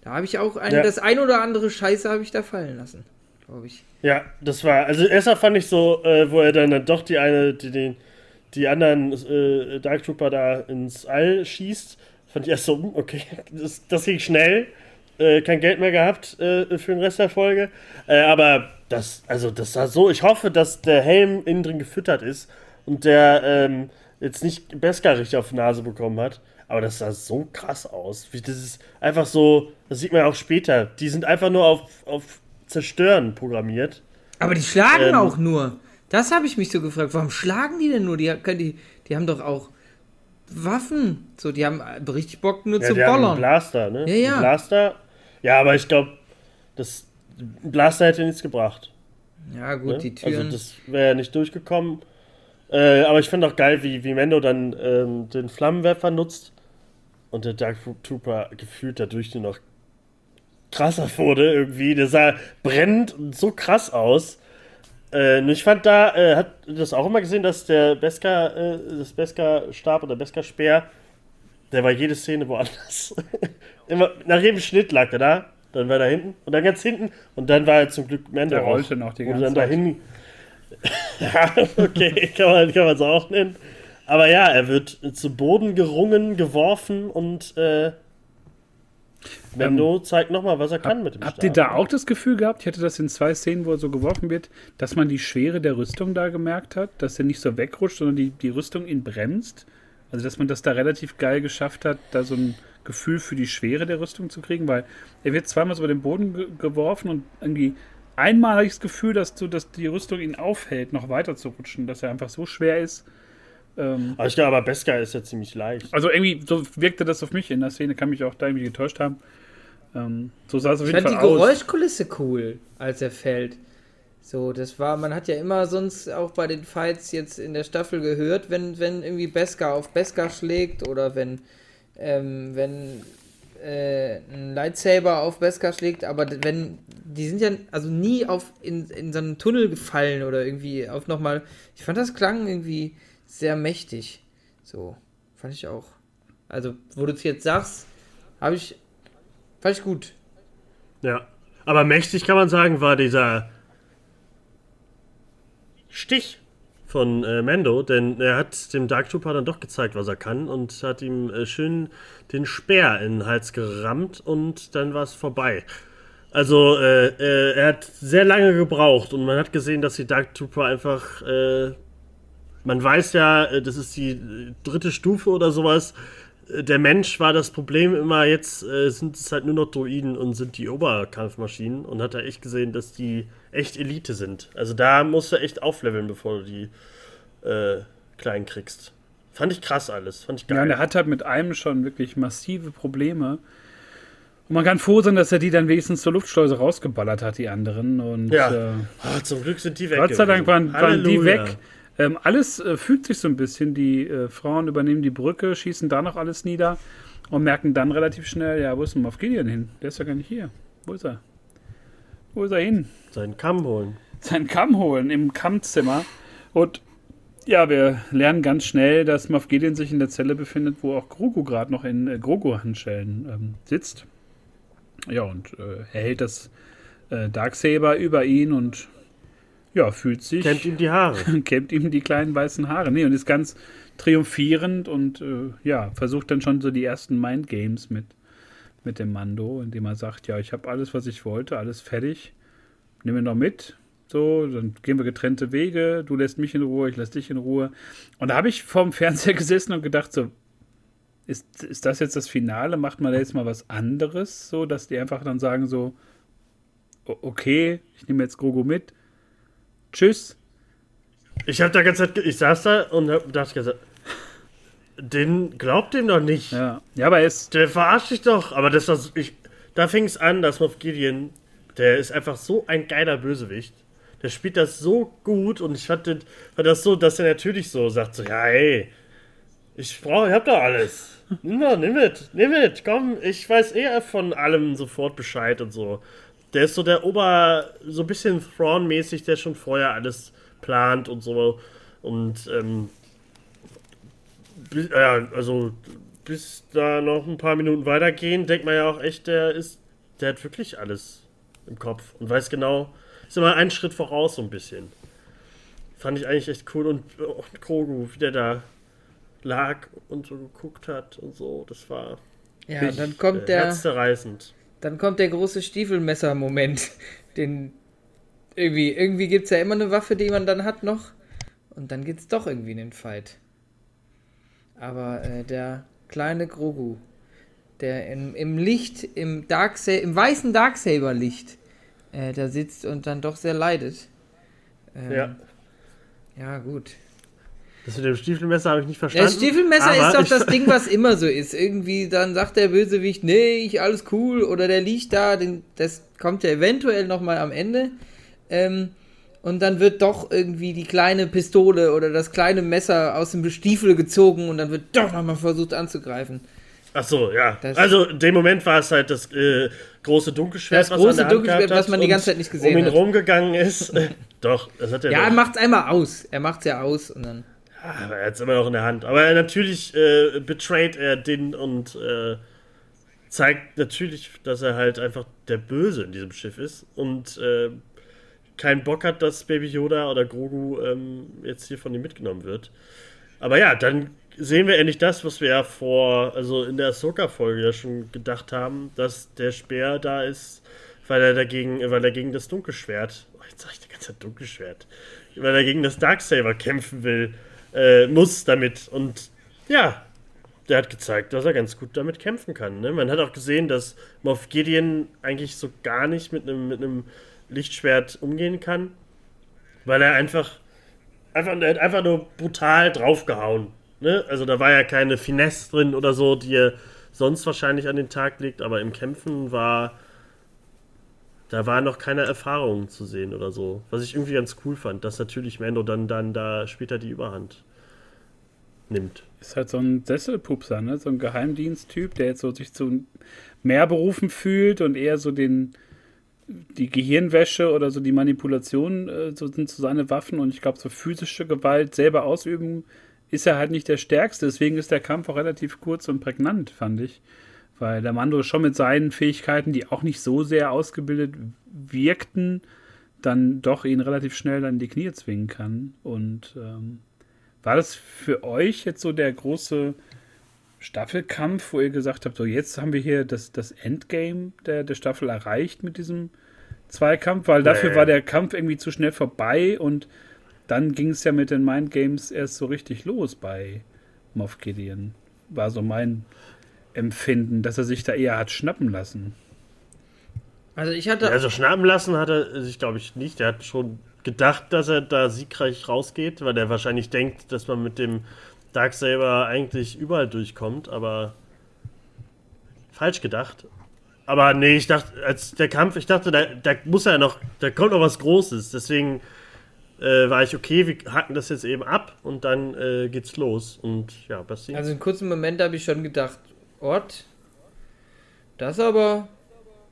Da habe ich auch ein, Ja. das ein oder andere Scheiße habe ich da fallen lassen, glaube ich. Ja, das war. Also, erstmal fand ich so, äh, wo er dann, dann doch die eine, die, die, die anderen äh, Dark Trooper da ins All schießt, fand ich erst so, hm, okay, das, das ging schnell. Äh, kein Geld mehr gehabt äh, für den Rest der Folge. Äh, aber das, also, das sah so. Ich hoffe, dass der Helm innen drin gefüttert ist und der ähm, jetzt nicht Beskar richtig auf die Nase bekommen hat. Aber das sah so krass aus. Wie das ist einfach so, das sieht man ja auch später. Die sind einfach nur auf, auf Zerstören programmiert. Aber die schlagen Ähm. auch nur. Das habe ich mich so gefragt. Warum schlagen die denn nur? Die, die, die haben doch auch Waffen. So, die haben richtig Bock nur Ja, zu die haben einen bollern. Blaster, ne? Ja, ja. Ein Blaster. Ja, aber ich glaube, das ein Blaster hätte nichts gebracht. Ja, gut, Ne? die Türen. Also das wäre ja nicht durchgekommen. Äh, aber ich finde auch geil, wie, wie Mendo dann ähm, den Flammenwerfer nutzt und der Dark Trooper gefühlt dadurch nur noch krasser wurde irgendwie. Der sah brennend und so krass aus. Äh, und ich fand da, äh, hat das auch immer gesehen, dass der Beskar, äh, das Beskar-Stab oder Beskar-Speer, der war jede Szene woanders. immer, nach jedem Schnitt lag er da, dann war er hinten und dann ganz hinten und dann war er zum Glück Mendo Der auch. rollte noch die ganze dann Zeit. dahin. ja, okay, kann man, kann man so auch nennen. Aber ja, er wird zu Boden gerungen, geworfen und äh, Mendo zeigt nochmal, was er kann mit dem Habt Stab. ihr da auch das Gefühl gehabt, ich hatte das in zwei Szenen, wo er so geworfen wird, dass man die Schwere der Rüstung da gemerkt hat, dass er nicht so wegrutscht, sondern die, die Rüstung ihn bremst? Also, dass man das da relativ geil geschafft hat, da so ein Gefühl für die Schwere der Rüstung zu kriegen, weil er wird zweimal so über den Boden ge geworfen und irgendwie einmal habe ich das Gefühl, dass, so, dass die Rüstung ihn aufhält, noch weiter zu rutschen, dass er einfach so schwer ist. Ähm, Aber ich glaube, aber Beskar ist ja ziemlich leicht. also irgendwie, so wirkte das auf mich in der Szene, kann mich auch da irgendwie getäuscht haben. Ähm, so sah es auf Ich jeden fand Fall die aus. Geräuschkulisse cool, als er fällt. So, das war, man hat ja immer sonst auch bei den Fights jetzt in der Staffel gehört, wenn, wenn irgendwie Beskar auf Beskar schlägt oder wenn, ähm, wenn äh, ein Lightsaber auf Beskar schlägt, aber wenn, die sind ja also nie auf in, in so einen Tunnel gefallen oder irgendwie auf nochmal, ich fand das klang irgendwie sehr mächtig. So, fand ich auch. Also, wo du es jetzt sagst, habe ich, fand ich gut. Ja. Aber mächtig kann man sagen, war dieser Stich von äh, Mando, denn er hat dem Dark Trooper dann doch gezeigt, was er kann und hat ihm äh, schön den Speer in den Hals gerammt und dann war es vorbei. Also, äh, äh, er hat sehr lange gebraucht und man hat gesehen, dass die Dark Trooper einfach. Man weiß ja, äh, das ist die äh, dritte Stufe oder sowas. Äh, Der Mensch war das Problem immer, jetzt sind es halt nur noch Droiden und sind die Oberkampfmaschinen und hat er echt gesehen, dass die echt Elite sind. Also da musst du echt aufleveln, bevor du die äh, klein kriegst. Fand ich krass alles, fand ich Ja, geil. und er hat halt mit einem schon wirklich massive Probleme. Und man kann froh sein, dass er die dann wenigstens zur Luftschleuse rausgeballert hat, die anderen. Und Ja. äh, Ah, zum Glück sind die weg. Gott sei Dank waren, waren die weg. Ähm, alles äh, fügt sich so ein bisschen. Die äh, Frauen übernehmen die Brücke, schießen da noch alles nieder und merken dann relativ schnell, ja, wo ist denn Gideon hin? Der ist ja gar nicht hier. Wo ist er? Wo ist er hin? Seinen Kamm holen. Seinen Kamm holen im Kammzimmer. Und ja, wir lernen ganz schnell, dass Gideon sich in der Zelle befindet, wo auch Grogu gerade noch in äh, Grogu-Handschellen ähm, sitzt. Ja, und äh, er hält das äh, Darksaber über ihn und ja, fühlt sich Kämmt ihm die Haare. kämmt ihm die kleinen weißen Haare. Nee, und ist ganz triumphierend und äh, ja, versucht dann schon so die ersten Mindgames mit, mit dem Mando, indem er sagt, ja, ich habe alles, was ich wollte, alles fertig. Nimm mir noch mit. So, dann gehen wir getrennte Wege. Du lässt mich in Ruhe, ich lass dich in Ruhe. Und da habe ich vorm Fernseher gesessen und gedacht, so, ist, ist das jetzt das Finale? Macht man da jetzt mal was anderes? So, dass die einfach dann sagen, so, okay, ich nehme jetzt Grogu mit. Tschüss. Ich hab da ganz Zeit, ich saß da und hab dachte gesagt, den glaubt dem doch nicht. Ja, ja aber er ist Der verarscht dich doch. Aber das war, so- ich, da fing es an, dass Moff Gideon, der ist einfach so ein geiler Bösewicht. Der spielt das so gut und ich den, fand das so, dass er natürlich so sagt, so, ja, ey, ich brauche, ich hab doch alles. Nimm doch, nimm mit, nimm mit, komm, ich weiß eher von allem sofort Bescheid und so. Der ist so der Ober, so ein bisschen Thrawn-mäßig, der schon vorher alles plant und so. Und, ähm, bis, ja, also, bis da noch ein paar Minuten weitergehen, denkt man ja auch echt, der ist, der hat wirklich alles im Kopf und weiß genau, ist immer einen Schritt voraus so ein bisschen. Fand ich eigentlich echt cool und, und Krogu, wie der da lag und so geguckt hat und so, das war Ja, dann kommt äh, der, herzzerreißend. Dann kommt der große Stiefelmesser-Moment. Den irgendwie, irgendwie gibt es ja immer eine Waffe, die man dann hat noch. Und dann geht's doch irgendwie in den Fight. Aber äh, der kleine Grogu, der im, im Licht, im Darksa im weißen Darksaber-Licht, äh, da sitzt und dann doch sehr leidet. Ähm, Ja. Ja, gut. Das mit dem Stiefelmesser habe ich nicht verstanden. Das Stiefelmesser ist doch das Ding, was immer so ist. Irgendwie dann sagt der Bösewicht, nee, ich alles cool, oder der liegt da, den, das kommt ja eventuell nochmal am Ende. Ähm, und dann wird doch irgendwie die kleine Pistole oder das kleine Messer aus dem Stiefel gezogen und dann wird doch nochmal versucht anzugreifen. Ach so, ja. Das- also in dem Moment war es halt das äh, große Dunkelschwert, Das was große an der Hand Dunkelschwert, gehabt hat was man die ganze Zeit nicht gesehen um ihn hat. rumgegangen ist. Doch, das hat er Ja, er doch. macht's einmal aus. Er macht's ja aus und dann. Aber er hat es immer noch in der Hand. Aber er, natürlich äh, betrayt er den und äh, zeigt natürlich, dass er halt einfach der Böse in diesem Schiff ist und äh, keinen Bock hat, dass Baby Yoda oder Grogu ähm, jetzt hier von ihm mitgenommen wird. Aber ja, dann sehen wir endlich das, was wir ja vor, also in der Ahsoka-Folge ja schon gedacht haben, dass der Speer da ist, weil er dagegen, weil er gegen das Dunkelschwert, oh, jetzt sag ich die ganze Zeit Dunkelschwert, weil er gegen das Darksaber kämpfen will, äh, muss damit. Und ja, der hat gezeigt, dass er ganz gut damit kämpfen kann. Ne? Man hat auch gesehen, dass Moff Gideon eigentlich so gar nicht mit einem mit Lichtschwert umgehen kann, weil er einfach einfach, er hat einfach nur brutal draufgehauen. Ne? Also da war ja keine Finesse drin oder so, die er sonst wahrscheinlich an den Tag legt, aber im Kämpfen war. Da war noch keine Erfahrung zu sehen oder so. Was ich irgendwie ganz cool fand, dass natürlich Mando dann, dann da später die Überhand nimmt. Ist halt so ein Sesselpupser, ne? So ein Geheimdiensttyp, der jetzt so sich zu mehr berufen fühlt und eher so den die Gehirnwäsche oder so die Manipulation äh, so sind so seine Waffen und ich glaube so physische Gewalt selber ausüben ist er halt nicht der stärkste, deswegen ist der Kampf auch relativ kurz und prägnant, fand ich. Weil der Mando schon mit seinen Fähigkeiten, die auch nicht so sehr ausgebildet wirkten, dann doch ihn relativ schnell dann in die Knie zwingen kann. Und ähm, war das für euch jetzt so der große Staffelkampf, wo ihr gesagt habt, so jetzt haben wir hier das, das Endgame der, der Staffel erreicht mit diesem Zweikampf, weil dafür Nee. war der Kampf irgendwie zu schnell vorbei und dann ging es ja mit den Mind Games erst so richtig los bei Moff Gideon. War so mein Empfinden, dass er sich da eher hat schnappen lassen. Also ich hatte. Also schnappen lassen hat er sich, glaube ich, nicht. Er hat schon gedacht, dass er da siegreich rausgeht, weil er wahrscheinlich denkt, dass man mit dem Darksaber eigentlich überall durchkommt, aber falsch gedacht. Aber nee, ich dachte, als der Kampf, ich dachte, da, da muss er ja noch, da kommt noch was Großes. Deswegen äh, war ich okay, wir hacken das jetzt eben ab und dann äh, geht's los. Und ja, Basti. Also einen kurzen Moment habe ich schon gedacht, Ort, das aber,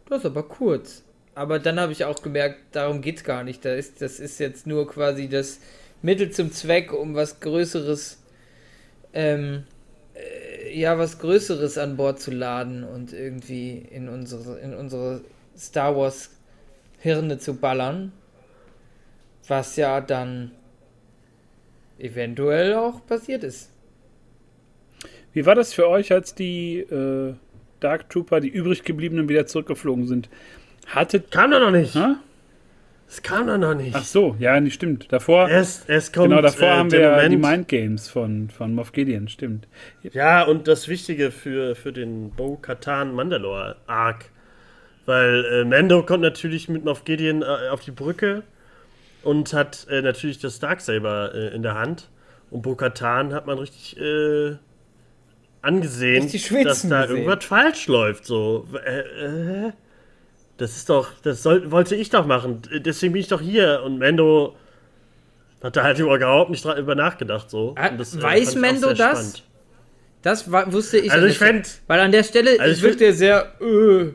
das aber kurz. Aber dann habe ich auch gemerkt, darum geht's gar nicht. Da ist, das ist jetzt nur quasi das Mittel zum Zweck, um was Größeres, ähm, äh, ja, was Größeres an Bord zu laden und irgendwie in unsere, in unsere Star Wars Hirne zu ballern. Was ja dann eventuell auch passiert ist. Wie war das für euch, als die äh, Dark Trooper, die übrig gebliebenen, wieder zurückgeflogen sind? Hattet. kam doch noch nicht. Es kam doch noch nicht. Ach so, ja, nicht stimmt. Davor, Erst, erst kommt genau, davor äh, haben wir ja die Moment- Mind Games von, von Moff Gideon, stimmt. Ja, und das Wichtige für, für den Bo-Katan Mandalore Arc. Weil äh, Mando kommt natürlich mit Moff Gideon äh, auf die Brücke und hat äh, natürlich das Darksaber äh, in der Hand. Und Bo-Katan hat man richtig äh, angesehen, dass da gesehen. irgendwas falsch läuft. So, äh, äh, das ist doch, das soll, wollte ich doch machen. Deswegen bin ich doch hier. Und Mando hat da halt überhaupt nicht dra- über nachgedacht. So. Ah, das, weiß ich auch Mendo das? spannend. Das war, wusste ich. Also ich der fänd- Stelle- Weil an der Stelle Also wirkte er sehr. Äh,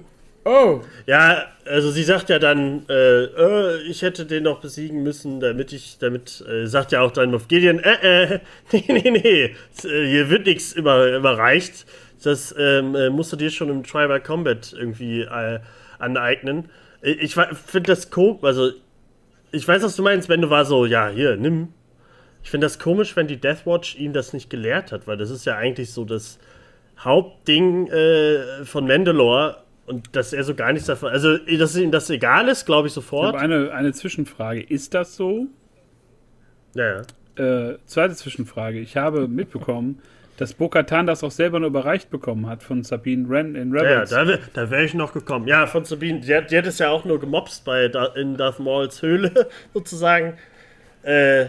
oh. Ja, also sie sagt ja dann, äh, äh, ich hätte den noch besiegen müssen, damit ich, damit, äh, sagt ja auch dann Moff Gideon, äh, äh, nee, nee, nee, äh, hier wird nichts über, überreicht. Das ähm, äh, musst du dir schon im Tribal Combat irgendwie äh, aneignen. Ich finde das komisch, also ich weiß, was du meinst, wenn du war so, ja, hier, nimm. Ich finde das komisch, wenn die Death Watch ihn das nicht gelehrt hat, weil das ist ja eigentlich so das Hauptding von Mandalore und dass er so gar nichts davon. Also, dass ihm das egal ist, glaube ich Ich sofort. habe eine, eine Zwischenfrage. Ist das so? Ja, ja. Äh, zweite Zwischenfrage. Ich habe mitbekommen, dass Bo-Katan das auch selber nur überreicht bekommen hat von Sabine Wren in Ja, ja, Rebels. da, da wäre ich noch gekommen. Ja, von Sabine, die hat, die hat es ja auch nur gemobst bei in Darth Mauls Höhle, sozusagen. Äh,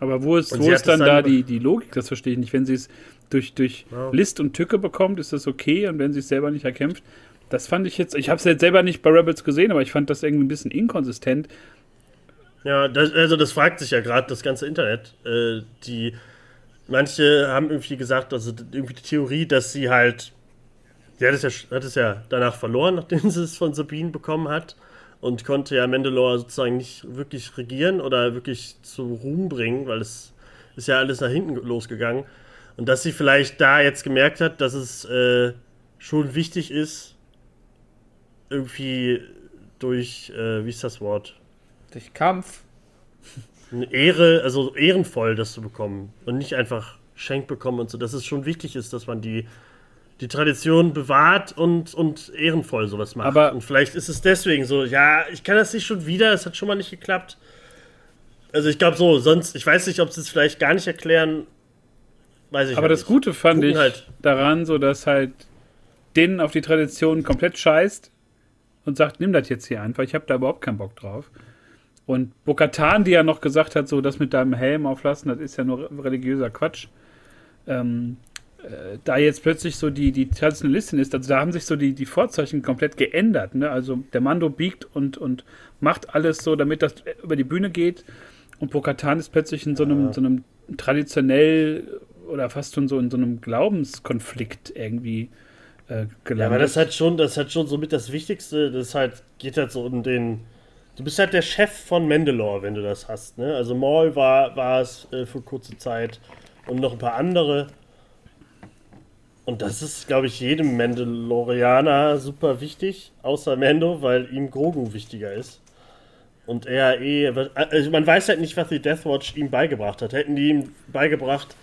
Aber wo ist, wo ist es dann da dann- die, die Logik? Das verstehe ich nicht. Wenn sie es durch, durch Ja. List und Tücke bekommt, ist das okay. Und wenn sie es selber nicht erkämpft, das fand ich jetzt. Ich habe es jetzt selber nicht bei Rebels gesehen, aber ich fand das irgendwie ein bisschen inkonsistent. Ja, das, also das fragt sich ja gerade das ganze Internet. Äh, die manche haben irgendwie gesagt, also irgendwie die Theorie, dass sie halt, sie hat es ja, hat es ja danach verloren, nachdem sie es von Sabine bekommen hat und konnte ja Mandalore sozusagen nicht wirklich regieren oder wirklich zu Ruhm bringen, weil es ist ja alles nach hinten losgegangen und dass sie vielleicht da jetzt gemerkt hat, dass es äh, schon wichtig ist, irgendwie durch, äh, wie ist das Wort? Durch Kampf. eine Ehre, also ehrenvoll das zu bekommen und nicht einfach schenkt bekommen und so, dass es schon wichtig ist, dass man die, die Tradition bewahrt und, und ehrenvoll sowas macht. Aber- und vielleicht ist es deswegen so, ja, ich kann das nicht schon wieder, es hat schon mal nicht geklappt. Also ich glaube so, sonst, ich weiß nicht, ob sie es vielleicht gar nicht erklären, weiß ich Aber das nicht. Gute fand Gucken ich halt. daran, so dass halt denen auf die Tradition komplett scheißt und sagt, nimm das jetzt hier einfach. Ich habe da überhaupt keinen Bock drauf. Und Bokatan, die ja noch gesagt hat, so das mit deinem Helm auflassen, das ist ja nur religiöser Quatsch. Ähm, äh, da jetzt plötzlich so die, die Traditionalistin ist, also da haben sich so die, die Vorzeichen komplett geändert. Ne? Also der Mando biegt und, und macht alles so, damit das über die Bühne geht. Und Bokatan ist plötzlich in so einem, ja. so einem traditionell oder fast schon so in so einem Glaubenskonflikt irgendwie äh, gelandet. Ja, aber das hat schon, das hat schon so mit das Wichtigste, das halt, geht halt so um den. Du bist halt der Chef von Mandalore, wenn du das hast, ne? Also Maul war, war es äh, für kurze Zeit und noch ein paar andere. Und das ist, glaube ich, jedem Mandalorianer super wichtig, außer Mando, weil ihm Grogu wichtiger ist. Und er eh. Also man weiß halt nicht, was die Deathwatch ihm beigebracht hat. Hätten die ihm beigebracht,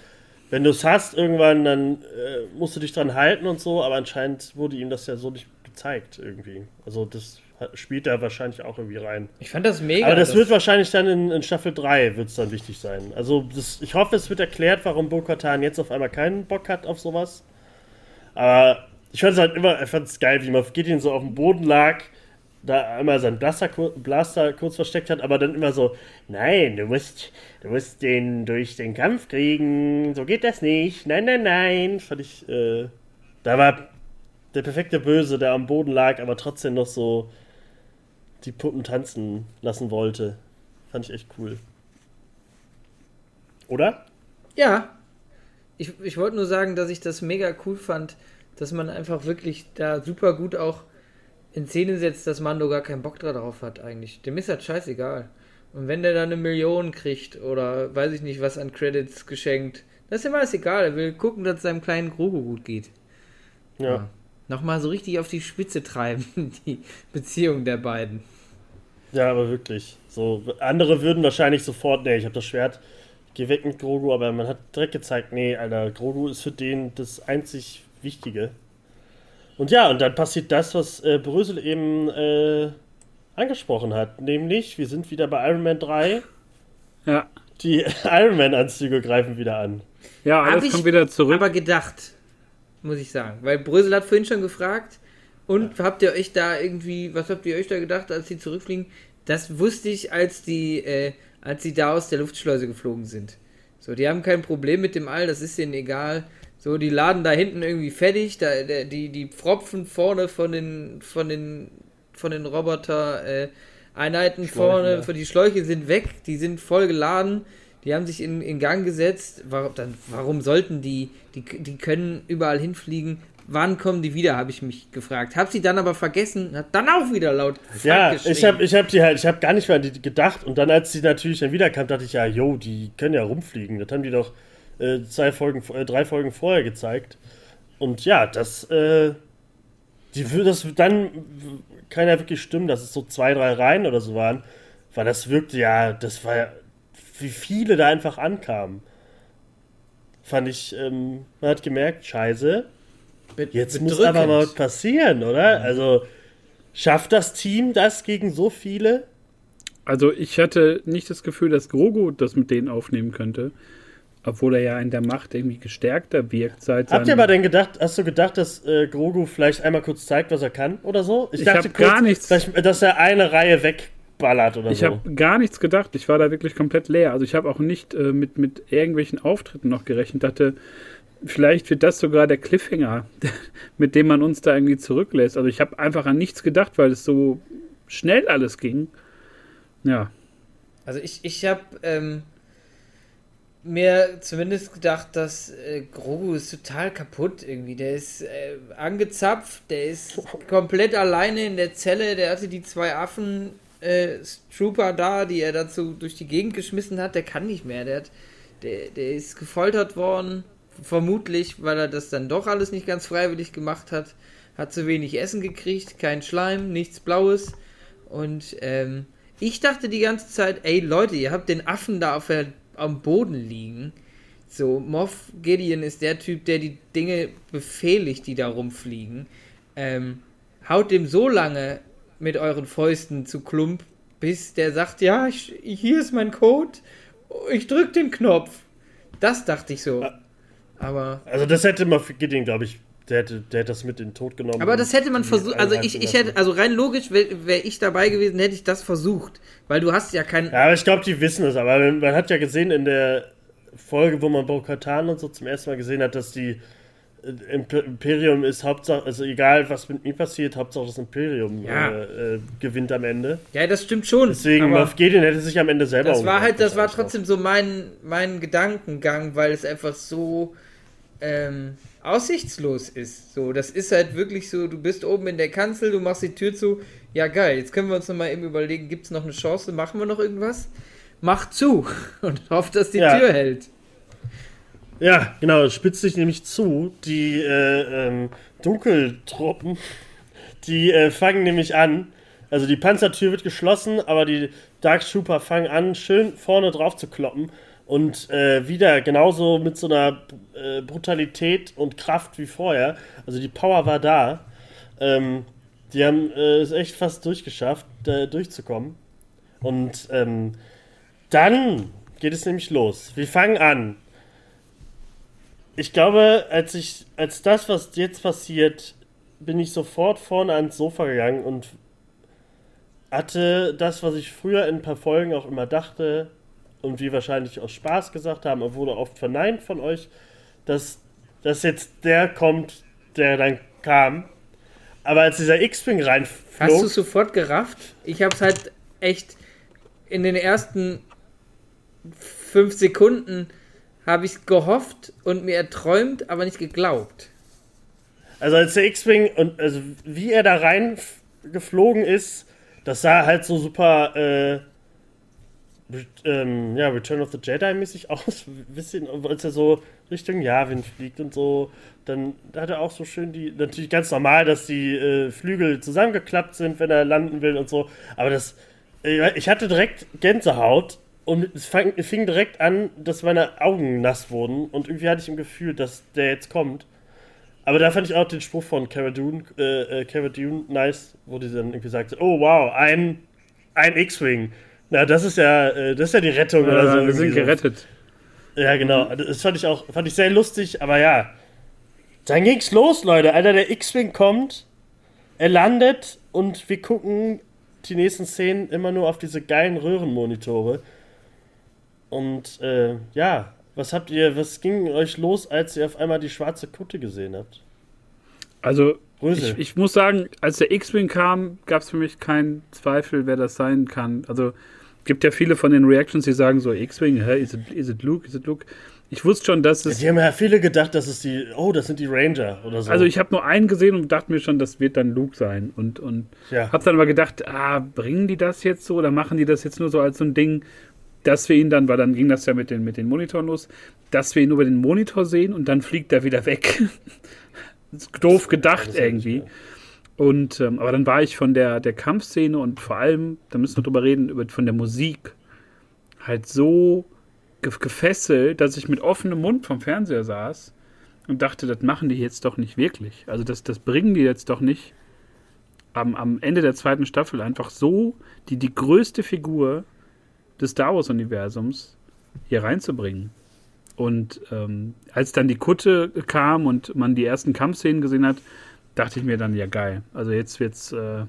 wenn du es hast irgendwann, dann äh, musst du dich dran halten und so, aber anscheinend wurde ihm das ja so nicht gezeigt irgendwie. Also das spielt da wahrscheinlich auch irgendwie rein. Ich fand das mega. Aber das, das wird wahrscheinlich dann in, in Staffel 3 wird es dann wichtig sein. Also das, ich hoffe, es wird erklärt, warum Bo-Katan jetzt auf einmal keinen Bock hat auf sowas. Aber ich fand es halt immer, ich fand es geil, wie man Gideon so auf dem Boden lag, da einmal seinen Blaster, Blaster kurz versteckt hat, aber dann immer so, nein, du musst, du musst den durch den Kampf kriegen, so geht das nicht, nein, nein, nein. Fand ich, äh, da war der perfekte Böse, der am Boden lag, aber trotzdem noch so die Puppen tanzen lassen wollte. Fand ich echt cool. Oder? Ja, ich, ich wollte nur sagen, dass ich das mega cool fand, dass man einfach wirklich da super gut auch in Szene setzt, dass Mando gar keinen Bock drauf hat eigentlich. Dem ist das scheißegal. Und wenn der dann eine Million kriegt oder weiß ich nicht, was an Credits geschenkt, das ist ihm alles egal. Er will gucken, dass es seinem kleinen Grogu gut geht. Ja. ja. Nochmal so richtig auf die Spitze treiben, die Beziehung der beiden. Ja, aber wirklich. So, andere würden wahrscheinlich sofort, nee, ich habe das Schwert geh weg mit Grogu, aber man hat direkt gezeigt, nee, Alter, Grogu ist für den das einzig Wichtige. Und ja, und dann passiert das, was äh, Brösel eben äh, angesprochen hat, nämlich wir sind wieder bei Iron Man 3. Ja. Die Iron Man-Anzüge greifen wieder an. Ja, alles kommt wieder zurück. Aber gedacht, muss ich sagen. Weil Brösel hat vorhin schon gefragt, und ja. habt ihr euch da irgendwie, was habt ihr euch da gedacht, als sie zurückfliegen? Das wusste ich, als die äh, als sie da aus der Luftschleuse geflogen sind. So, die haben kein Problem mit dem All, das ist denen egal. So, die laden da hinten irgendwie fertig, da, die, die Pfropfen vorne von den, von den, von den Roboter, äh, Einheiten Schläuche, vorne, ja. für die Schläuche sind weg, die sind voll geladen, die haben sich in, in Gang gesetzt. Warum, dann, warum sollten die, die, die können überall hinfliegen, wann kommen die wieder, habe ich mich gefragt. Hab sie dann aber vergessen, hat dann auch wieder laut Ja, ich habe ich hab die halt, ich habe gar nicht mehr an die gedacht und dann, als sie natürlich dann wiederkam, dachte ich ja, yo, die können ja rumfliegen. Das haben die doch äh, zwei Folgen, äh, drei Folgen vorher gezeigt. Und ja, das, äh, die, das dann kann ja wirklich stimmen, dass es so zwei, drei Reihen oder so waren, weil das wirkte ja, das war ja, wie viele da einfach ankamen. Fand ich, ähm, man hat gemerkt, scheiße, Jetzt muss aber mal was passieren, oder? Mhm. Also schafft das Team das gegen so viele? Also ich hatte nicht das Gefühl, dass Grogu das mit denen aufnehmen könnte. Obwohl er ja in der Macht irgendwie gestärkter wirkt seit Habt ihr aber denn gedacht, hast du gedacht, dass äh, Grogu vielleicht einmal kurz zeigt, was er kann oder so? Ich, ich dachte kurz, gar nichts. dass er eine Reihe wegballert oder ich so. Ich habe gar nichts gedacht. Ich war da wirklich komplett leer. Also ich habe auch nicht äh, mit, mit irgendwelchen Auftritten noch gerechnet. Dachte, vielleicht wird das sogar der Cliffhanger, mit dem man uns da irgendwie zurücklässt. Also ich habe einfach an nichts gedacht, weil es so schnell alles ging. Ja. Also ich, ich habe ähm, mir zumindest gedacht, dass äh, Grogu ist total kaputt irgendwie. Der ist äh, angezapft, der ist komplett alleine in der Zelle, der hatte die zwei Affen äh, Trooper da, die er dazu durch die Gegend geschmissen hat, der kann nicht mehr. Der, hat, der, der ist gefoltert worden vermutlich, weil er das dann doch alles nicht ganz freiwillig gemacht hat, hat zu wenig Essen gekriegt, kein Schleim, nichts Blaues. Und ähm, ich dachte die ganze Zeit, ey Leute, ihr habt den Affen da auf der, am Boden liegen. So, Moff Gideon ist der Typ, der die Dinge befehligt, die da rumfliegen. Ähm, haut dem so lange mit euren Fäusten zu Klump, bis der sagt, ja, ich, hier ist mein Code, ich drück den Knopf. Das dachte ich so. Aber. Also, das hätte man Gideon, glaube ich, der hätte, der hätte das mit in den Tod genommen. Aber das hätte man versucht, also ich, ich hätte, also rein logisch wäre wär ich dabei gewesen, hätte ich das versucht. Weil du hast ja keinen. Ja, aber ich glaube, die wissen es. Aber man, hat ja gesehen in der Folge, wo man Bo-Katan und so zum ersten Mal gesehen hat, dass die äh, Imp- Imperium ist Hauptsache, also egal was mit ihm passiert, Hauptsache das Imperium Ja. äh, äh, gewinnt am Ende. Ja, das stimmt schon. Deswegen, Moff Gideon hätte sich am Ende selber das war halt, das war trotzdem so mein, mein Gedankengang, weil es einfach so ähm, aussichtslos ist. So, das ist halt wirklich so, du bist oben in der Kanzel, du machst die Tür zu. Ja, geil, jetzt können wir uns nochmal eben überlegen, gibt es noch eine Chance, machen wir noch irgendwas? Mach zu und hofft, dass die Ja. Tür hält. Ja, genau, spitzt sich nämlich zu. Die äh, ähm, Dunkeltruppen, die äh, fangen nämlich an. Also die Panzertür wird geschlossen, aber die Dark Trooper fangen an, schön vorne drauf zu kloppen. Und äh, wieder genauso mit so einer äh, Brutalität und Kraft wie vorher. Also die Power war da. Ähm, die haben äh, es echt fast durchgeschafft, da durchzukommen. Und ähm, dann geht es nämlich los. Wir fangen an ich glaube, als ich, als das, was jetzt passiert, bin ich sofort vorne ans Sofa gegangen und hatte das, was ich früher in ein paar Folgen auch immer dachte und wir wahrscheinlich aus Spaß gesagt haben, aber wurde oft verneint von euch, dass, dass jetzt der kommt, der dann kam. Aber als dieser X-Wing Hast du reinflog, es sofort gerafft? Ich habe es halt echt in den ersten fünf Sekunden habe ich gehofft und mir erträumt, aber nicht geglaubt. Also als der X-Wing und also wie er da rein f- geflogen ist, das sah halt so super äh, ähm, ja, Return of the Jedi mäßig aus. Bisschen, als er so Richtung Yavin fliegt und so, dann hat er auch so schön die, natürlich ganz normal, dass die äh, Flügel zusammengeklappt sind, wenn er landen will und so. Aber das, äh, ich hatte direkt Gänsehaut und es fang, fing direkt an, dass meine Augen nass wurden und irgendwie hatte ich im Gefühl, dass der jetzt kommt. Aber da fand ich auch den Spruch von Cara Dune, äh, äh, Cara Dune nice, wo die dann irgendwie sagte, oh wow, ein, ein X-Wing. Na, das ist ja, äh, das ist ja die Rettung oder so. Wir sind gerettet. Ja, genau. Das fand ich auch, fand ich sehr lustig, aber ja. Dann ging's los, Leute. Alter, der X-Wing kommt, er landet und wir gucken die nächsten Szenen immer nur auf diese geilen Röhrenmonitore. Und äh, ja, was habt ihr, was ging euch los, als ihr auf einmal die schwarze Kutte gesehen habt? Also, ich, ich muss sagen, als der X-Wing kam, gab es für mich keinen Zweifel, wer das sein kann. Also, gibt ja viele von den Reactions, die sagen so, X-Wing, hä, is it, is it Luke, is it Luke? Ich wusste schon, dass es Die haben ja viele gedacht, dass es die, oh, das sind die Ranger oder so. Also ich habe nur einen gesehen und dachte mir schon, das wird dann Luke sein. Und, und ja. habe dann aber gedacht, ah, bringen die das jetzt so oder machen die das jetzt nur so als so ein Ding, dass wir ihn dann, weil dann ging das ja mit den, mit den Monitoren los, dass wir ihn über den Monitor sehen und dann fliegt er wieder weg. doof gedacht ist ja irgendwie. Und ähm, aber dann war ich von der, der Kampfszene und vor allem, da müssen wir drüber reden, über, von der Musik halt so ge gefesselt, dass ich mit offenem Mund vom Fernseher saß und dachte, das machen die jetzt doch nicht wirklich. Also das, das bringen die jetzt doch nicht am, am Ende der zweiten Staffel einfach so die, die größte Figur des Star Wars-Universums hier reinzubringen. Und ähm, als dann die Kutte kam und man die ersten Kampfszenen gesehen hat, dachte ich mir dann, ja geil. Also jetzt wird's, äh,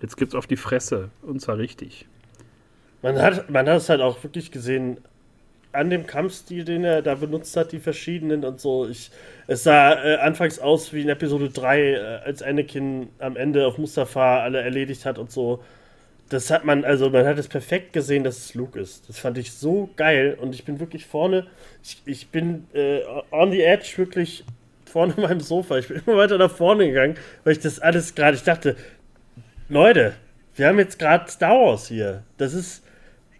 jetzt gibt's auf die Fresse und zwar richtig. Man hat, man hat es halt auch wirklich gesehen an dem Kampfstil, den er da benutzt hat, die verschiedenen und so. Ich, es sah äh, anfangs aus wie in Episode 3, äh, als Anakin am Ende auf Mustafa alle erledigt hat und so. Das hat man, also man hat es perfekt gesehen, dass es Luke ist. Das fand ich so geil und ich bin wirklich vorne, ich, ich bin äh, on the edge wirklich vorne in meinem Sofa. Ich bin immer weiter nach vorne gegangen, weil ich das alles gerade, ich dachte, Leute, wir haben jetzt gerade Star Wars hier. Das ist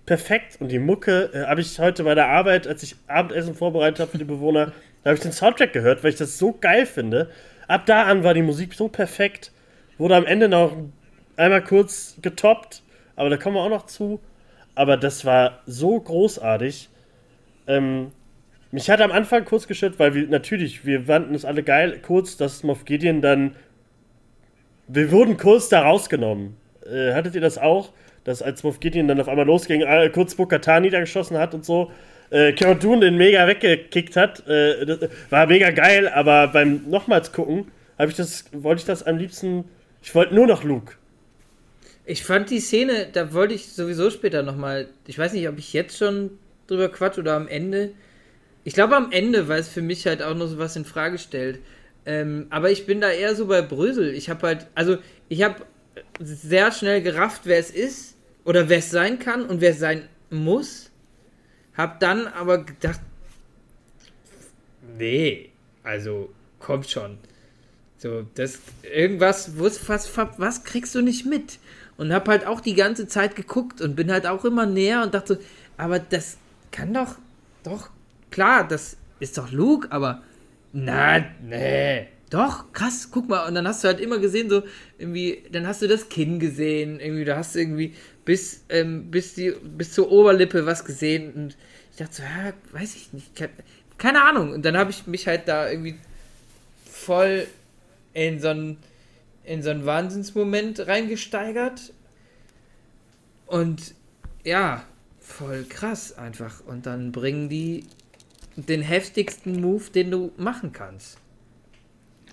perfekt. Und die Mucke äh, habe ich heute bei der Arbeit, als ich Abendessen vorbereitet habe für die Bewohner, da habe ich den Soundtrack gehört, weil ich das so geil finde. Ab da an war die Musik so perfekt. Wurde am Ende noch einmal kurz getoppt, aber da kommen wir auch noch zu. Aber das war so großartig. Ähm, mich hat am Anfang kurz gestört, weil wir natürlich, wir fanden es alle geil, kurz, dass Moff Gideon dann. Wir wurden kurz da rausgenommen. Äh, hattet ihr das auch? Dass als Moff Gideon dann auf einmal losging, äh, kurz Bo-Katan niedergeschossen hat und so, äh, Cara Dune den mega weggekickt hat. Äh, das war mega geil, aber beim nochmals gucken habe ich das, wollte ich das am liebsten, ich wollte nur noch Luke. Ich fand die Szene, da wollte ich sowieso später nochmal, ich weiß nicht, ob ich jetzt schon drüber quatsch oder am Ende. Ich glaube am Ende, weil es für mich halt auch noch so was in Frage stellt. Ähm, aber ich bin da eher so bei Brösel. Ich habe halt, also ich habe sehr schnell gerafft, wer es ist oder wer es sein kann und wer es sein muss. Hab dann aber gedacht, nee, also kommt schon. So, das irgendwas, was, was, was kriegst du nicht mit? Und hab halt auch die ganze Zeit geguckt und bin halt auch immer näher und dachte, aber das kann doch, doch, klar, das ist doch Luke, aber na, nee. Doch, krass, guck mal. Und dann hast du halt immer gesehen, so, irgendwie, dann hast du das Kinn gesehen, irgendwie, da hast du irgendwie bis, ähm, bis, die, bis zur Oberlippe was gesehen. Und ich dachte so, ja, weiß ich nicht, keine Ahnung. Und dann habe ich mich halt da irgendwie voll in so einen, in so einen Wahnsinnsmoment reingesteigert. Und ja, voll krass einfach. Und dann bringen die den heftigsten Move, den du machen kannst.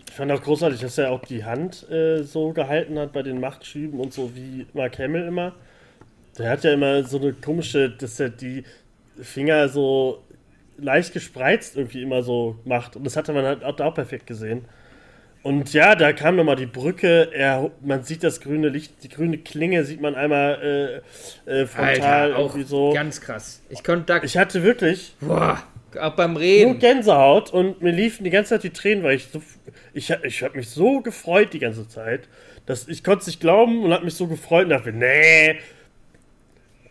Ich fand auch großartig, dass er auch die Hand äh, so gehalten hat bei den Machtschüben und so wie Mark Hamill immer. Der hat ja immer so eine komische, dass er die Finger so leicht gespreizt irgendwie immer so macht. Und das hatte man halt auch perfekt gesehen. Und ja, da kam nochmal die Brücke, er, man sieht das grüne Licht, die grüne Klinge sieht man einmal äh, äh, frontal Alter, irgendwie so. Ganz krass. Ich konnte da. Ich hatte wirklich. Boah, auch beim Reden. Nur Gänsehaut und mir liefen die ganze Zeit die Tränen, weil ich so. Ich, ich habe mich so gefreut die ganze Zeit. Dass ich konnte es nicht glauben und habe mich so gefreut und dachte, nee.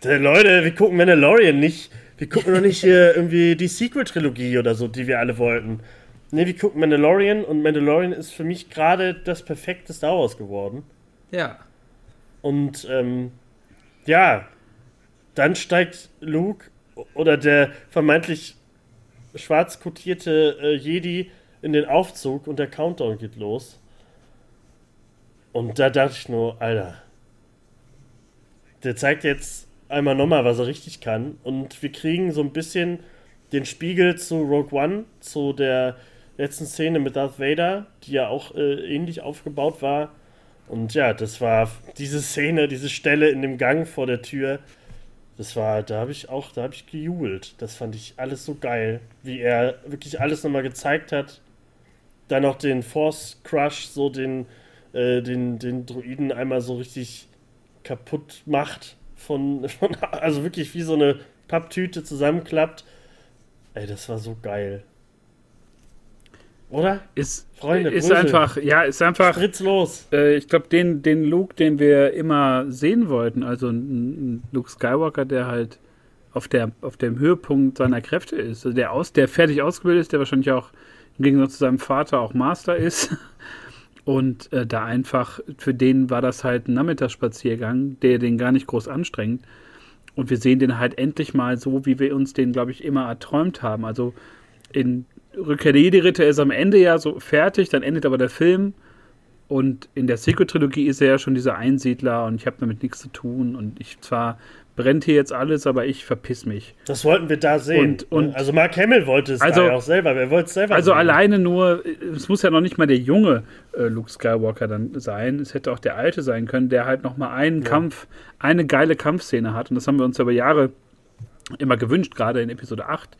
Leute, wir gucken Mandalorian nicht. Wir gucken noch nicht hier irgendwie die Sequel-Trilogie oder so, die wir alle wollten. Ne, wir gucken Mandalorian und Mandalorian ist für mich gerade das perfekte Star Wars geworden. Ja. Und ähm, ja, dann steigt Luke oder der vermeintlich schwarz kotierte äh, Jedi in den Aufzug und der Countdown geht los. Und da dachte ich nur, Alter, der zeigt jetzt einmal nochmal, was er richtig kann. Und wir kriegen so ein bisschen den Spiegel zu Rogue One, zu der letzten Szene mit Darth Vader, die ja auch äh, ähnlich aufgebaut war. Und ja, das war diese Szene, diese Stelle in dem Gang vor der Tür. Das war, da habe ich auch, da habe ich gejubelt. Das fand ich alles so geil, wie er wirklich alles nochmal gezeigt hat. Dann noch den Force Crush, so den, äh, den, den Druiden einmal so richtig kaputt macht. Von, von, also wirklich wie so eine Papptüte zusammenklappt. Ey, das war so geil. Oder? Ist, Freunde, ist einfach, ja, ist einfach. Spritz los. Äh, ich glaube, den, den Luke, den wir immer sehen wollten, also ein, ein, Luke Skywalker, der halt auf, der, auf dem Höhepunkt seiner Kräfte ist, also der, aus, der fertig ausgebildet ist, der wahrscheinlich auch im Gegensatz zu seinem Vater auch Master ist. Und äh, da einfach, für den war das halt ein Nachmittagsspaziergang, der den gar nicht groß anstrengt. Und wir sehen den halt endlich mal so, wie wir uns den, glaube ich, immer erträumt haben. Also in Rückkehr der Jedi-Ritter ist am Ende ja so fertig, dann endet aber der Film. Und in der Sequel-Trilogie ist er ja schon dieser Einsiedler und ich habe damit nichts zu tun. Und ich zwar brennt hier jetzt alles, aber ich verpiss mich. Das wollten wir da sehen. Und, und also Mark Hamill wollte es also, ja auch selber, wer wollte es selber Also sehen. alleine nur, es muss ja noch nicht mal der junge äh, Luke Skywalker dann sein, es hätte auch der alte sein können, der halt noch mal einen ja. Kampf, eine geile Kampfszene hat und das haben wir uns über Jahre immer gewünscht, gerade in Episode 8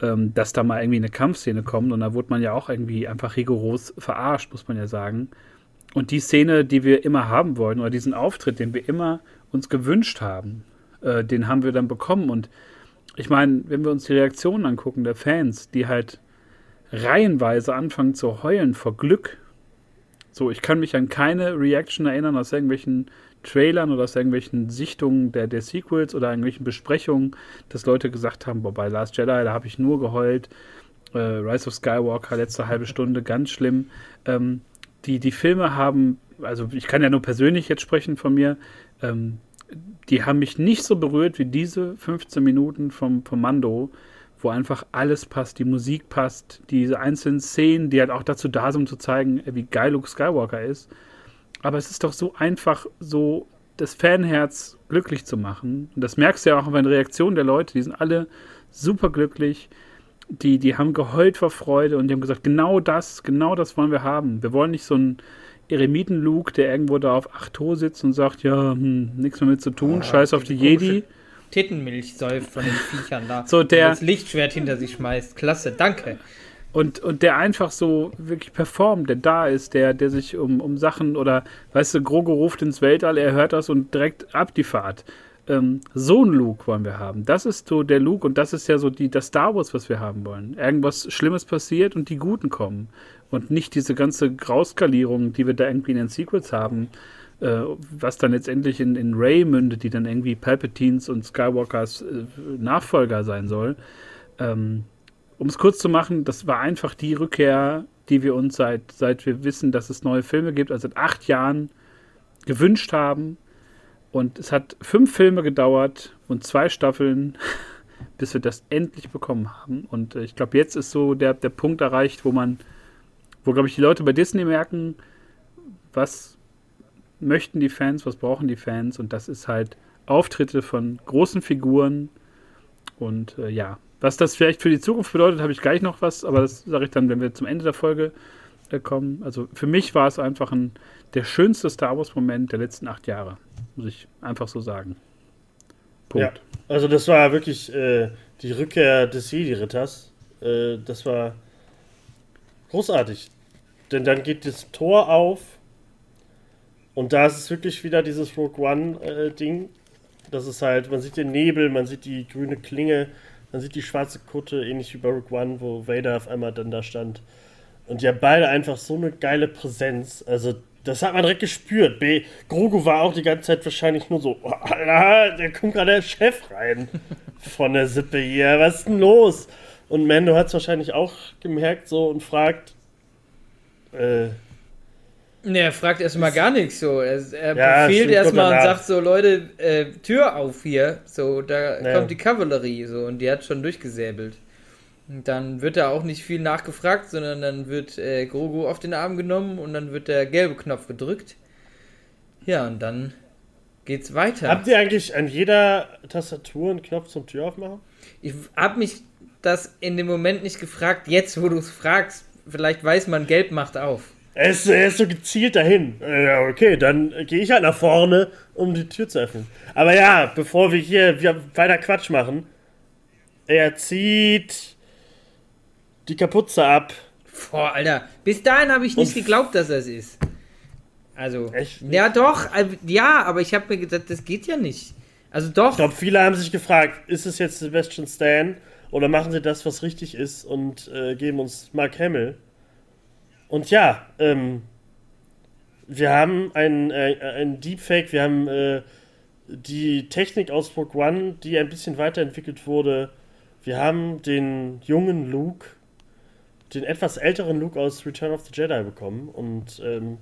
ähm, dass da mal irgendwie eine Kampfszene kommt. Und da wurde man ja auch irgendwie einfach rigoros verarscht, muss man ja sagen. Und die Szene, die wir immer haben wollten, oder diesen Auftritt, den wir immer uns gewünscht haben, äh, den haben wir dann bekommen. Und ich meine, wenn wir uns die Reaktionen angucken der Fans, die halt reihenweise anfangen zu heulen vor Glück. So, ich kann mich an keine Reaction erinnern aus irgendwelchen Trailern oder aus irgendwelchen Sichtungen der, der Sequels oder irgendwelchen Besprechungen, dass Leute gesagt haben, boah, bei Last Jedi, da habe ich nur geheult. Äh, Rise of Skywalker, letzte halbe Stunde, ganz schlimm. Ähm, die, die Filme haben, also ich kann ja nur persönlich jetzt sprechen von mir, ähm, die haben mich nicht so berührt wie diese 15 Minuten vom, vom Mando, wo einfach alles passt, die Musik passt, diese einzelnen Szenen, die halt auch dazu da sind, um zu zeigen, wie geil Luke Skywalker ist. Aber es ist doch so einfach, so das Fanherz glücklich zu machen. Und das merkst du ja auch bei den Reaktionen der Leute, die sind alle super glücklich. die, die haben geheult vor Freude und die haben gesagt, genau das, genau das wollen wir haben. Wir wollen nicht so einen Eremiten-Luke, der irgendwo da auf 8 Ho sitzt und sagt, ja, hm, nichts mehr mit zu tun, oh, scheiß auf die Jedi. Tittenmilch säuft von den Viechern da. So der, das Lichtschwert hinter sich schmeißt. Klasse, danke. Und, und der einfach so wirklich performt, der da ist, der, der sich um, um Sachen oder, weißt du, Grogo ruft ins Weltall, er hört das und direkt ab die Fahrt. Ähm, so ein Luke wollen wir haben. Das ist so der Luke und das ist ja so die, das Star Wars, was wir haben wollen. Irgendwas Schlimmes passiert und die Guten kommen. Und nicht diese ganze Grauskalierung, die wir da irgendwie in den Sequels haben, äh, was dann letztendlich in, in Ray mündet, die dann irgendwie Palpatines und Skywalkers äh, Nachfolger sein soll. Ähm, um es kurz zu machen, das war einfach die Rückkehr, die wir uns seit, seit wir wissen, dass es neue Filme gibt, also seit acht Jahren gewünscht haben. Und es hat fünf Filme gedauert und zwei Staffeln, bis wir das endlich bekommen haben. Und äh, ich glaube, jetzt ist so der, der Punkt erreicht, wo man, wo, glaube ich, die Leute bei Disney merken, was möchten die Fans, was brauchen die Fans. Und das ist halt Auftritte von großen Figuren. Und äh, ja, was das vielleicht für die Zukunft bedeutet, habe ich gleich noch was, aber das sage ich dann, wenn wir zum Ende der Folge äh, kommen. Also für mich war es einfach ein, der schönste Star Wars-Moment der letzten acht Jahre, muss ich einfach so sagen. Punkt. Ja, also das war wirklich äh, die Rückkehr des Jedi-Ritters. Äh, das war großartig. Denn dann geht das Tor auf und da ist es wirklich wieder dieses Rogue One-Ding. Äh, das ist halt, man sieht den Nebel, man sieht die grüne Klinge, man sieht die schwarze Kutte, ähnlich wie bei Rook One, wo Vader auf einmal dann da stand. Und die haben beide einfach so eine geile Präsenz. Also, das hat man direkt gespürt. B Grogu war auch die ganze Zeit wahrscheinlich nur so, oh, Alter, da kommt gerade der Chef rein von der Sippe hier. Was ist denn los? Und Mando hat es wahrscheinlich auch gemerkt so und fragt, äh, Ne, er fragt erstmal gar nichts so. Er, er ja, befehlt erstmal und sagt so, Leute, äh, Tür auf hier. So, da naja. kommt die Kavallerie so und die hat schon durchgesäbelt. Und dann wird da auch nicht viel nachgefragt, sondern dann wird äh, Grogu auf den Arm genommen und dann wird der gelbe Knopf gedrückt. Ja, und dann geht's weiter. Habt ihr eigentlich an jeder Tastatur einen Knopf zum Tür aufmachen? Ich hab mich das in dem Moment nicht gefragt. Jetzt, wo du es fragst, vielleicht weiß man, gelb macht auf. Er ist, er ist so gezielt dahin. Ja, okay, dann gehe ich halt nach vorne, um die Tür zu öffnen. Aber ja, bevor wir hier weiter Quatsch machen, er zieht die Kapuze ab. Boah, Alter, bis dahin habe ich nicht geglaubt, dass er es ist. Also, Echt? ja doch, äh, ja, aber ich habe mir gedacht, das geht ja nicht. Also doch. Ich glaube, viele haben sich gefragt, ist es jetzt Sebastian Stan oder machen sie das, was richtig ist und äh, geben uns Mark Hamill? Und ja, ähm, wir haben ein, äh, Deepfake, wir haben äh, die Technik aus Rogue One, die ein bisschen weiterentwickelt wurde. Wir haben den jungen Luke, den etwas älteren Luke aus Return of the Jedi bekommen und ähm,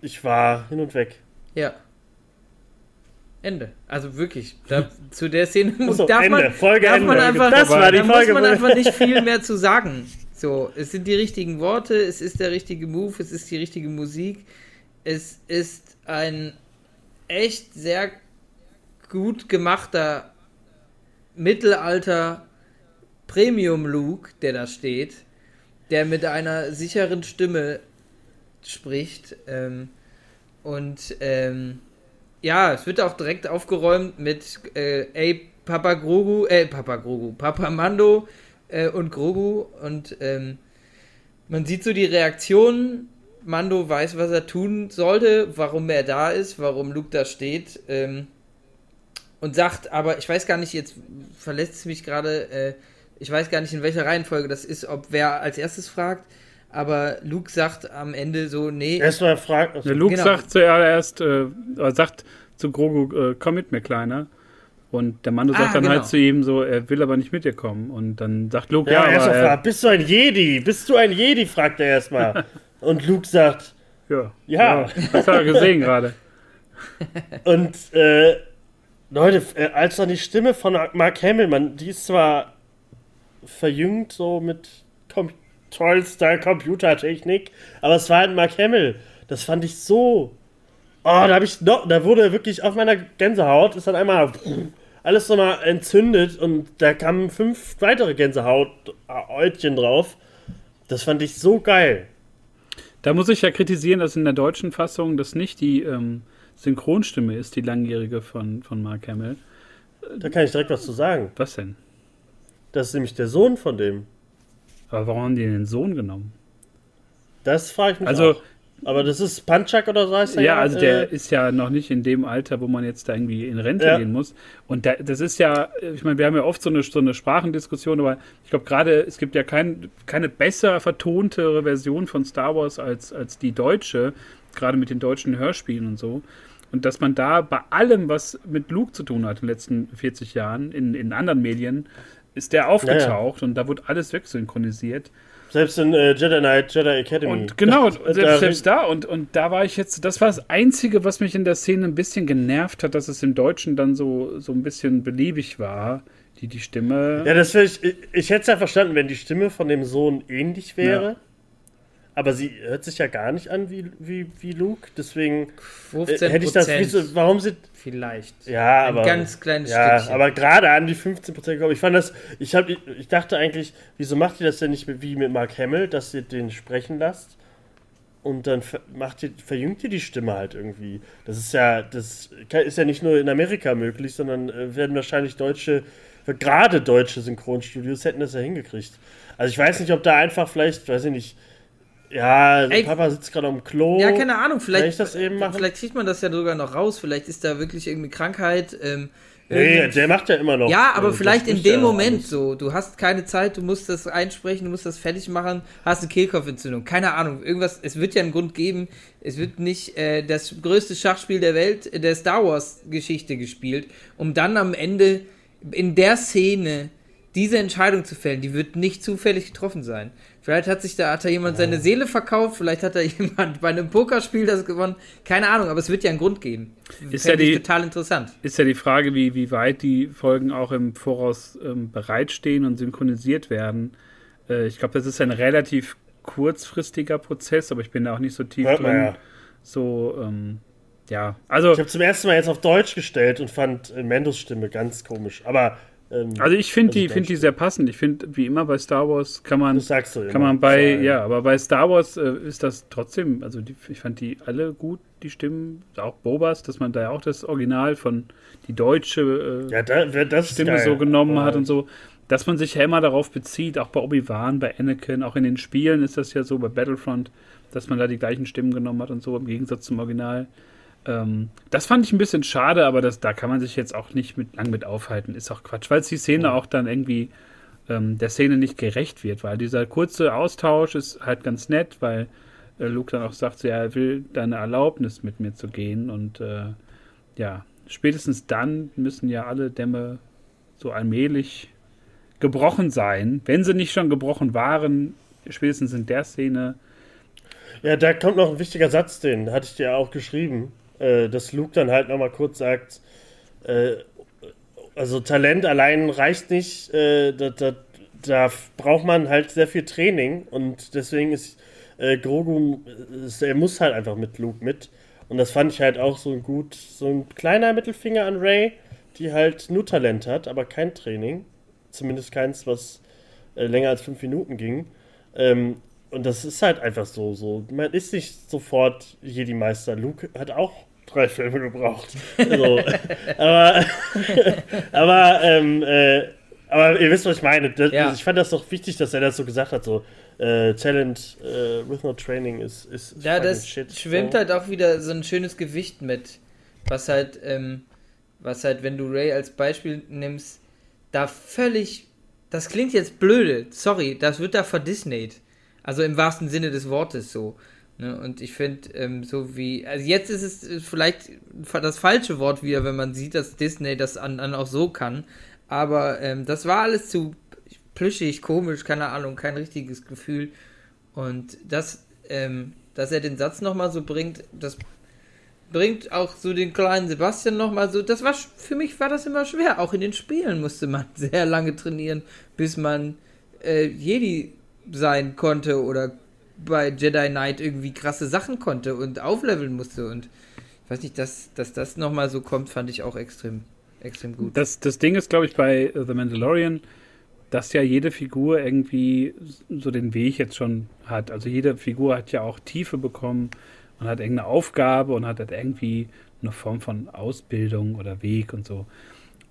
ich war hin und weg. Ja. Ende. Also wirklich, da, zu der Szene Achso, darf, Ende. man, Folge darf Ende. man einfach, das war die da Folge. muss man einfach nicht viel mehr zu sagen. So, es sind die richtigen Worte, es ist der richtige Move, es ist die richtige Musik. Es ist ein echt sehr gut gemachter Mittelalter Premium Luke, der da steht, der mit einer sicheren Stimme spricht. Ähm, und ähm, ja, es wird auch direkt aufgeräumt mit äh, ey, Papa Grogu, äh, Papa Grogu, Papa Mando, äh, und Grogu und ähm, man sieht so die Reaktionen. Mando weiß, was er tun sollte, warum er da ist, warum Luke da steht ähm, und sagt, aber ich weiß gar nicht, jetzt verlässt es mich gerade, äh, ich weiß gar nicht, in welcher Reihenfolge das ist, ob wer als erstes fragt, aber Luke sagt am Ende so, nee. Erstmal fragt. Also, Luke genau. sagt zuerst, äh, sagt zu Grogu, äh, komm mit mir, Kleiner. Und der Mando sagt ah, dann halt genau. halt zu ihm so, er will aber nicht mit dir kommen. Und dann sagt Luke, ja, ja aber, er fragt, bist du ein Jedi? Bist du ein Jedi? fragt er erstmal. Und Luke sagt, ja. Ja. ja das hat er gesehen gerade. Und äh, Leute, äh, als dann die Stimme von Mark Hamill, man, die ist zwar verjüngt so mit Com tollster Computertechnik, aber es war halt Mark Hamill. Das fand ich so. Oh, da habe ich noch, da wurde wirklich auf meiner Gänsehaut ist dann einmal alles nochmal entzündet und da kamen fünf weitere Gänsehautäutchen drauf. Das fand ich so geil. Da muss ich ja kritisieren, dass in der deutschen Fassung das nicht die ähm, Synchronstimme ist, die langjährige von, von Mark Hamill. Da kann ich direkt was zu sagen. Was denn? Das ist nämlich der Sohn von dem. Aber warum haben die den Sohn genommen? Das frage ich mich Also, auch. Aber das ist Panchak oder so heißt er ja, also der äh, ist ja noch nicht in dem Alter, wo man jetzt da irgendwie in Rente Ja. gehen muss. Und da, das ist ja, ich meine, wir haben ja oft so eine, so eine Sprachendiskussion, aber ich glaube gerade, es gibt ja kein, keine besser vertontere Version von Star Wars als, als die deutsche, gerade mit den deutschen Hörspielen und so. Und dass man da bei allem, was mit Luke zu tun hat in den letzten 40 Jahren, in, in anderen Medien, ist der aufgetaucht und da wurde alles wegsynchronisiert. Selbst in äh, Jedi Knight, Jedi Academy. Und genau, Da- selbst, da- selbst da. Und, und da war ich jetzt, das war das Einzige, was mich in der Szene ein bisschen genervt hat, dass es im Deutschen dann so, so ein bisschen beliebig war, die, die Stimme. Ja, das wär ich, ich, ich hätte es ja verstanden, wenn die Stimme von dem Sohn ähnlich wäre. Ja. Aber sie hört sich ja gar nicht an wie, wie, wie Luke. Deswegen äh, 15 hätte ich das. Wieso, warum sind. vielleicht. Ja, Ein aber. ganz kleines ja, Stückchen. aber gerade an die 15% gekommen. Ich fand das. Ich, hab, ich, dachte eigentlich, wieso macht ihr das denn nicht wie mit Mark Hamill, dass ihr den sprechen lasst? Und dann macht ihr, verjüngt ihr die Stimme halt irgendwie. Das ist ja, das ist ja nicht nur in Amerika möglich, sondern äh, werden wahrscheinlich deutsche, gerade deutsche Synchronstudios hätten das ja hingekriegt. Also ich weiß nicht, ob da einfach vielleicht, weiß ich nicht, ja, Ey, Papa sitzt gerade am Klo. Ja, keine Ahnung, vielleicht, das eben machen? vielleicht kriegt man das ja sogar noch raus, vielleicht ist da wirklich irgendwie Krankheit. Ähm, Nee, der macht ja immer noch. ja, aber äh, vielleicht in dem Moment alles. so. Du hast keine Zeit, du musst das einsprechen, du musst das fertig machen, hast eine Kehlkopfentzündung. Keine Ahnung, irgendwas. Es wird ja einen Grund geben. Es wird nicht äh, das größte Schachspiel der Welt, äh, der Star Wars-Geschichte gespielt, um dann am Ende in der Szene diese Entscheidung zu fällen. Die wird nicht zufällig getroffen sein. Vielleicht hat sich da, hat da jemand seine Seele verkauft, vielleicht hat da jemand bei einem Pokerspiel das gewonnen. Keine Ahnung, aber es wird ja einen Grund geben. Ist Fänd ja ich die- total interessant. Ist ja die Frage, wie, wie weit die Folgen auch im Voraus ähm, bereitstehen und synchronisiert werden. Äh, ich glaube, das ist ein relativ kurzfristiger Prozess, aber ich bin da auch nicht so tief Hört man drin. ja. So, ähm, ja. Also, Ich habe zum ersten Mal jetzt auf Deutsch gestellt und fand Mendos Stimme ganz komisch. Aber ähm, also ich finde also die, find die sehr passend. Ich finde, wie immer bei Star Wars kann man das sagst du. Kann man bei, So, ja, aber bei Star Wars äh, ist das trotzdem, also die, ich fand die alle gut, die Stimmen, auch Bobas, dass man da ja auch das Original von die deutsche äh, Ja, da, Stimme so genommen Aber hat und so, dass man sich ja immer darauf bezieht, auch bei Obi-Wan, bei Anakin, auch in den Spielen ist das ja so, bei Battlefront, dass man da die gleichen Stimmen genommen hat und so, im Gegensatz zum Original. Ähm, das fand ich ein bisschen schade, aber das, da kann man sich jetzt auch nicht mit, lang mit aufhalten. Ist auch Quatsch, weil es die Szene auch dann irgendwie ähm, der Szene nicht gerecht wird, weil dieser kurze Austausch ist halt ganz nett, weil äh, Luke dann auch sagt, so, ja, er will deine Erlaubnis mit mir zu gehen und äh, ja, spätestens dann müssen ja alle Dämme so allmählich gebrochen sein. Wenn sie nicht schon gebrochen waren, spätestens in der Szene. Ja, da kommt noch ein wichtiger Satz, den hatte ich dir auch geschrieben, äh, dass Luke dann halt nochmal kurz sagt, äh, also Talent allein reicht nicht, äh, da, da, da braucht man halt sehr viel Training und deswegen ist äh, Grogu, ist, er muss halt einfach mit Luke mit und das fand ich halt auch so ein gut, so ein kleiner Mittelfinger an Ray, die halt nur Talent hat, aber kein Training, zumindest keins, was äh, länger als fünf Minuten ging. Ähm, und das ist halt einfach so, so. Man ist nicht sofort Jedi-Meister. Luke hat auch drei Filme gebraucht. So. aber, aber, ähm, äh, aber ihr wisst, was ich meine. Das, Ja. Ich fand das doch wichtig, dass er das so gesagt hat. So, äh, Talent äh, with no training ist, ist Ja, das shit. schwimmt so. halt auch wieder so ein schönes Gewicht mit. Was halt, ähm, was halt, wenn du Ray als Beispiel nimmst, da völlig. Das klingt jetzt blöde, sorry, das wird da verdisneyt. Also im wahrsten Sinne des Wortes so. Ne? Und ich finde, ähm, so wie. Also jetzt ist es äh, vielleicht das falsche Wort wieder, wenn man sieht, dass Disney das an, an auch so kann. Aber ähm, das war alles zu plüschig, komisch, keine Ahnung, kein richtiges Gefühl. Und das, ähm, dass er den Satz nochmal so bringt, das bringt auch so den kleinen Sebastian nochmal so, das war, für mich war das immer schwer. Auch in den Spielen musste man sehr lange trainieren, bis man äh, Jedi sein konnte oder bei Jedi Knight irgendwie krasse Sachen konnte und aufleveln musste und ich weiß nicht, dass, dass das nochmal so kommt, fand ich auch extrem extrem gut. Das, das Ding ist, glaube ich, bei The Mandalorian, dass ja jede Figur irgendwie so den Weg jetzt schon hat. Also jede Figur hat ja auch Tiefe bekommen und hat irgendeine Aufgabe und hat halt irgendwie eine Form von Ausbildung oder Weg und so.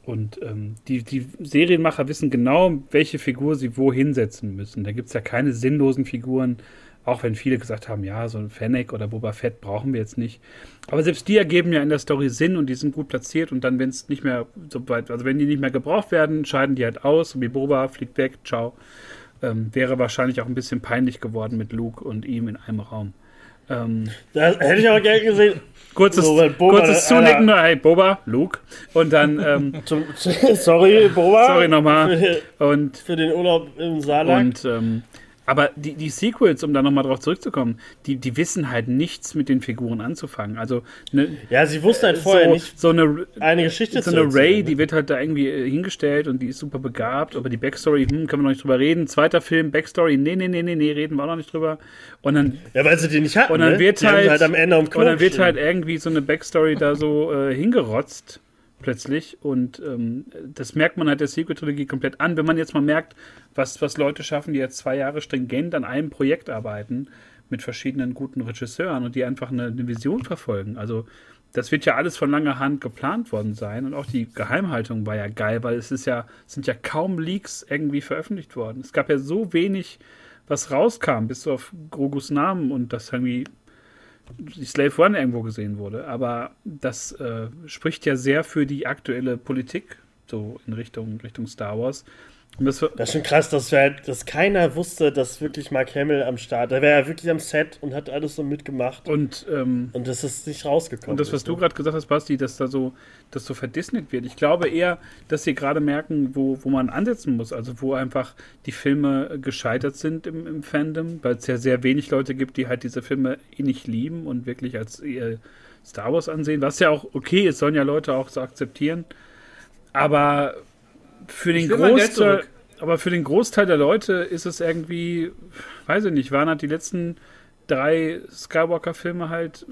Und ähm, die, die Serienmacher wissen genau, welche Figur sie wo hinsetzen müssen. Da gibt es ja keine sinnlosen Figuren, auch wenn viele gesagt haben, ja, so ein Fennec oder Boba Fett brauchen wir jetzt nicht. Aber selbst die ergeben ja in der Story Sinn und die sind gut platziert und dann, wenn es nicht mehr so weit, also wenn die nicht mehr gebraucht werden, scheiden die halt aus, wie Boba fliegt weg, ciao. Ähm, wäre wahrscheinlich auch ein bisschen peinlich geworden mit Luke und ihm in einem Raum. Ähm, das hätte ich aber gerne gesehen. Kurzes, so, kurzes Zunicken, nur, hey, Boba, Luke. Und dann. Ähm, sorry, Boba. Sorry nochmal. Für, für den Urlaub im Saarland. Und ähm, aber die, die Sequels, um da nochmal drauf zurückzukommen, die, die wissen halt nichts mit den Figuren anzufangen. Also ne, ja, sie wussten halt vorher so, nicht so eine, eine Geschichte So eine Ray, die wird halt da irgendwie äh, hingestellt und die ist super begabt, aber die Backstory, hm, können wir noch nicht drüber reden. Zweiter Film, Backstory, nee, nee, nee, nee, nee, reden wir auch noch nicht drüber. Und dann, ja, weil sie die nicht hatten. Und dann ne? wird halt, halt, am Ende um Und dann wird halt irgendwie so eine Backstory da so äh, hingerotzt plötzlich. Und ähm, das merkt man halt der Sequel-Trilogie komplett an. Wenn man jetzt mal merkt, was, was Leute schaffen, die jetzt zwei Jahre stringent an einem Projekt arbeiten, mit verschiedenen guten Regisseuren und die einfach eine, eine Vision verfolgen. Also das wird ja alles von langer Hand geplant worden sein und auch die Geheimhaltung war ja geil, weil es ist ja, es sind ja kaum Leaks irgendwie veröffentlicht worden. Es gab ja so wenig, was rauskam, bis auf Grogus Namen und das irgendwie die Slave One irgendwo gesehen wurde. Aber das äh, spricht ja sehr für die aktuelle Politik, so in Richtung, Richtung Star Wars. Das, ist schon krass, dass, wir, dass keiner wusste, dass wirklich Mark Hamill am Start, der wäre ja wirklich am Set und hat alles so mitgemacht. Und, ähm, und das ist nicht rausgekommen. Und das, was ist, du ne? gerade gesagt hast, Basti, dass da so, dass so verdisneyt wird. Ich glaube eher, dass sie gerade merken, wo, wo man ansetzen muss. Also wo einfach die Filme gescheitert sind im, im Fandom, weil es ja sehr wenig Leute gibt, die halt diese Filme eh nicht lieben und wirklich als ihr Star Wars ansehen, was ja auch okay ist, sollen ja Leute auch so akzeptieren. Aber für den Großteil, aber für den Großteil der Leute ist es irgendwie, weiß ich nicht, waren halt die letzten drei Skywalker-Filme halt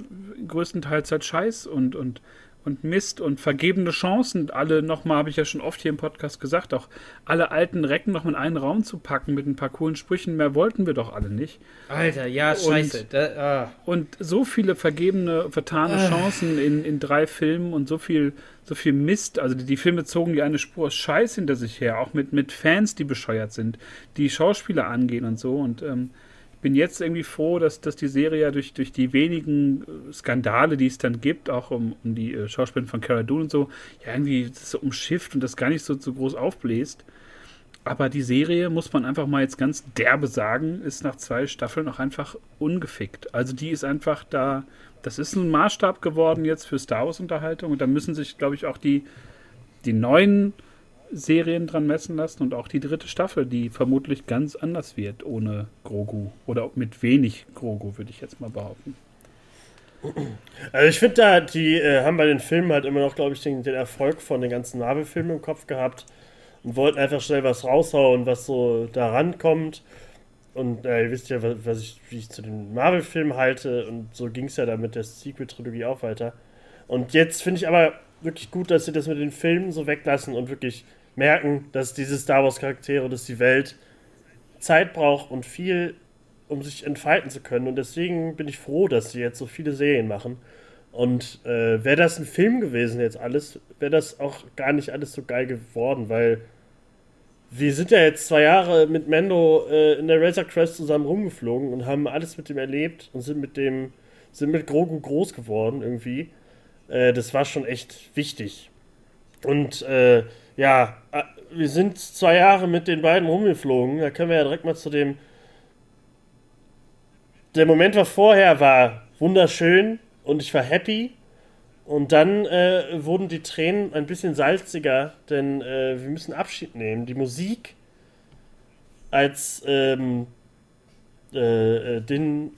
größtenteils halt Scheiß und, und und Mist und vergebene Chancen, alle nochmal, habe ich ja schon oft hier im Podcast gesagt, auch alle alten Recken noch in einen Raum zu packen mit ein paar coolen Sprüchen, mehr wollten wir doch alle nicht. Alter, ja, scheiße. Und, da, ah. und so viele vergebene, vertane ah. Chancen in, in drei Filmen und so viel, so viel Mist. Also die, die Filme zogen die eine Spur Scheiß hinter sich her, auch mit, mit Fans, die bescheuert sind, die Schauspieler angehen und so. Und ähm, bin jetzt irgendwie froh, dass, dass die Serie ja durch, durch die wenigen äh, Skandale, die es dann gibt, auch um, um die äh, Schauspielerin von Cara Dune und so, ja, irgendwie so umschifft und das gar nicht so, so groß aufbläst. Aber die Serie, muss man einfach mal jetzt ganz derbe sagen, ist nach zwei Staffeln auch einfach ungefickt. Also die ist einfach da, das ist ein Maßstab geworden jetzt für Star Wars-Unterhaltung und da müssen sich, glaube ich, auch die, die neuen Serien dran messen lassen und auch die dritte Staffel, die vermutlich ganz anders wird ohne Grogu oder mit wenig Grogu, würde ich jetzt mal behaupten. Also ich finde da, die äh, haben bei den Filmen halt immer noch, glaube ich, den, den, Erfolg von den ganzen Marvel-Filmen im Kopf gehabt und wollten einfach schnell was raushauen, was so da rankommt. Und äh, ihr wisst ja, was, was ich, wie ich zu den Marvel-Filmen halte und so ging es ja dann mit der Sequel-Trilogie auch weiter. Und jetzt finde ich aber wirklich gut, dass sie das mit den Filmen so weglassen und wirklich merken, dass diese Star Wars-Charaktere, dass die Welt Zeit braucht und viel, um sich entfalten zu können. Und deswegen bin ich froh, dass sie jetzt so viele Serien machen. Und äh, wäre das ein Film gewesen jetzt alles, wäre das auch gar nicht alles so geil geworden, weil wir sind ja jetzt zwei Jahre mit Mendo äh, in der Razor Crest zusammen rumgeflogen und haben alles mit dem erlebt und sind mit dem, sind mit Grogu groß geworden irgendwie. Äh, das war schon echt wichtig. Und äh, ja, äh, wir sind zwei Jahre mit den beiden rumgeflogen. Da können wir ja direkt mal zu dem. Der Moment, was vorher war, wunderschön und ich war happy. Und dann äh, wurden die Tränen ein bisschen salziger, denn äh, wir müssen Abschied nehmen. Die Musik, als ähm, äh, äh den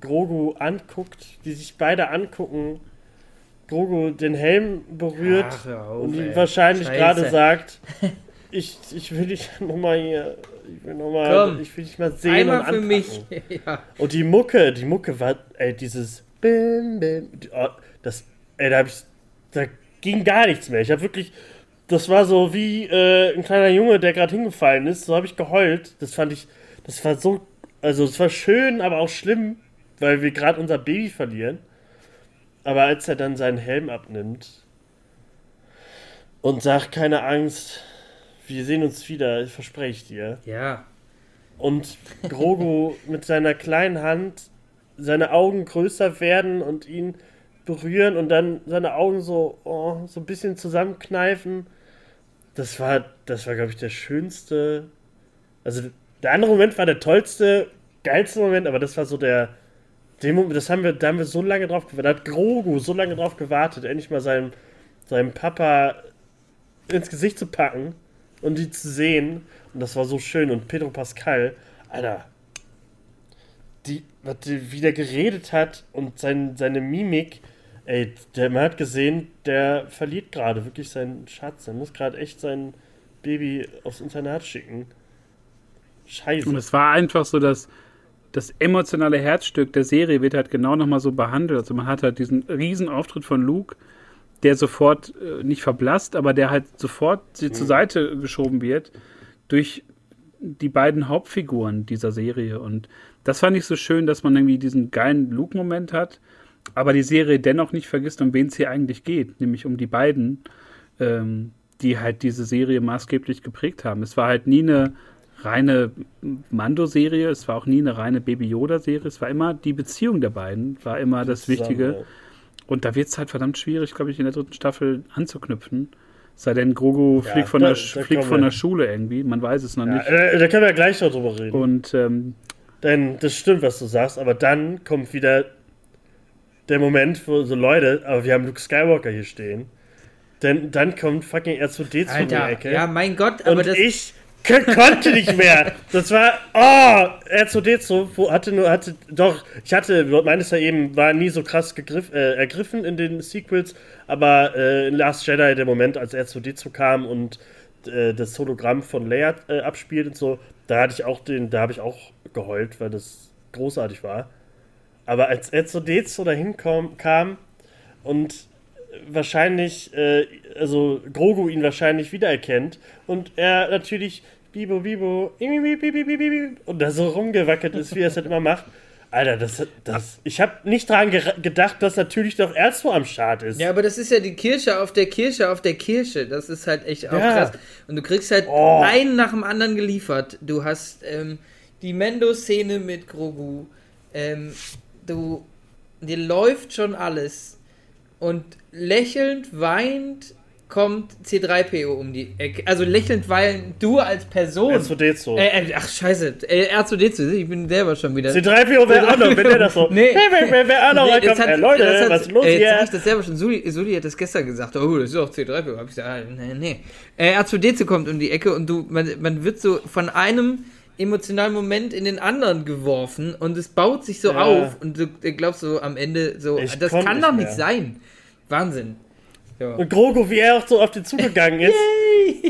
Grogu anguckt, die sich beide angucken, Grogu den Helm berührt Ach, auf, und ihm wahrscheinlich gerade sagt, ich, ich will dich nochmal hier, ich will nochmal, ich will dich mal sehen Einmal und für mich. ja. Und die Mucke, die Mucke war, ey, dieses Bim, Bim, oh, das, ey, da hab ich, da ging gar nichts mehr. Ich habe wirklich, das war so wie äh, ein kleiner Junge, der gerade hingefallen ist. So habe ich geheult. Das fand ich, das war so, also es war schön, aber auch schlimm, weil wir gerade unser Baby verlieren. Aber als er dann seinen Helm abnimmt und sagt, keine Angst, wir sehen uns wieder, ich verspreche ich dir. Ja. Und Grogu mit seiner kleinen Hand seine Augen größer werden und ihn berühren und dann seine Augen so, oh, so ein bisschen zusammenkneifen. Das war, das war, glaube ich, der schönste. Also der andere Moment war der tollste, geilste Moment, aber das war so der. Dem das haben wir, da haben wir so lange drauf gewartet. Da hat Grogu so lange drauf gewartet, endlich mal seinem, seinem Papa ins Gesicht zu packen und die zu sehen. Und das war so schön. Und Pedro Pascal, Alter, die, was die, wie der geredet hat und sein, seine Mimik, ey, der, man hat gesehen, der verliert gerade wirklich seinen Schatz. Er muss gerade echt sein Baby aufs Internat schicken. Scheiße. Und es war einfach so, dass das emotionale Herzstück der Serie wird halt genau nochmal so behandelt. Also man hat halt diesen riesen Auftritt von Luke, der sofort äh, nicht verblasst, aber der halt sofort mhm. zur Seite geschoben wird durch die beiden Hauptfiguren dieser Serie. Und das fand ich so schön, dass man irgendwie diesen geilen Luke-Moment hat, aber die Serie dennoch nicht vergisst, um wen es hier eigentlich geht, nämlich um die beiden, ähm, die halt diese Serie maßgeblich geprägt haben. Es war halt nie eine reine Mando-Serie, es war auch nie eine reine Baby Yoda-Serie, es war immer die Beziehung der beiden, war immer das Wichtige. Und da wird es halt verdammt schwierig, glaube ich, in der dritten Staffel anzuknüpfen. Sei denn, Grogu ja, fliegt von, da, der, fliegt von der Schule irgendwie, man weiß es noch nicht. Ja, da können wir gleich noch drüber reden. Und, ähm, Denn das stimmt, was du sagst, aber dann kommt wieder der Moment, wo so Leute, aber wir haben Luke Skywalker hier stehen. Denn dann kommt fucking R2D zu der Ecke. Ja, mein Gott, aber und das. Ich konnte nicht mehr. Das war, oh, R2D2 hatte nur, hatte, doch, ich hatte, meines ja eben, war nie so krass gegriff, äh, ergriffen in den Sequels, aber äh, in Last Jedi, der Moment, als R2D2 kam und äh, das Hologramm von Leia äh, abspielt und so, da hatte ich auch den, da habe ich auch geheult, weil das großartig war. Aber als R2D2 dahin kam, kam und wahrscheinlich, äh, also Grogu ihn wahrscheinlich wiedererkennt und er natürlich Bibo, Bibo, und da so rumgewackelt ist, wie er es halt immer macht. Alter, das, das, ich habe nicht dran ge gedacht, dass natürlich doch Erzo am Start ist. Ja, aber das ist ja die Kirsche auf der Kirsche auf der Kirsche. Das ist halt echt auch ja. krass. Und du kriegst halt oh. einen nach dem anderen geliefert. Du hast ähm, die Mendo-Szene mit Grogu. Ähm, du, dir läuft schon alles. Und lächelnd, weint kommt C3PO um die Ecke. Also lächelnd, weil du als Person. R2D2. Äh, ach, scheiße. Äh, R2D2. Ich bin selber schon wieder. C3PO wäre auch noch, wenn der das so. Nee. Wer, wer, wer auch noch nee, hat, äh, Leute, hat, was ist los äh, hier? Jetzt ich das selber schon. Suli, Suli hat das gestern gesagt. Oh, das ist doch C3PO. Hab ich gesagt, nee, nee. Äh, R2D2 kommt um die Ecke und du, man, man wird so von einem emotionalen Moment in den anderen geworfen und es baut sich so ja. auf und du glaubst so am Ende so, ich das kann doch nicht sein. Wahnsinn. Ja. Und Grogu, wie er auch so auf den zugegangen ist,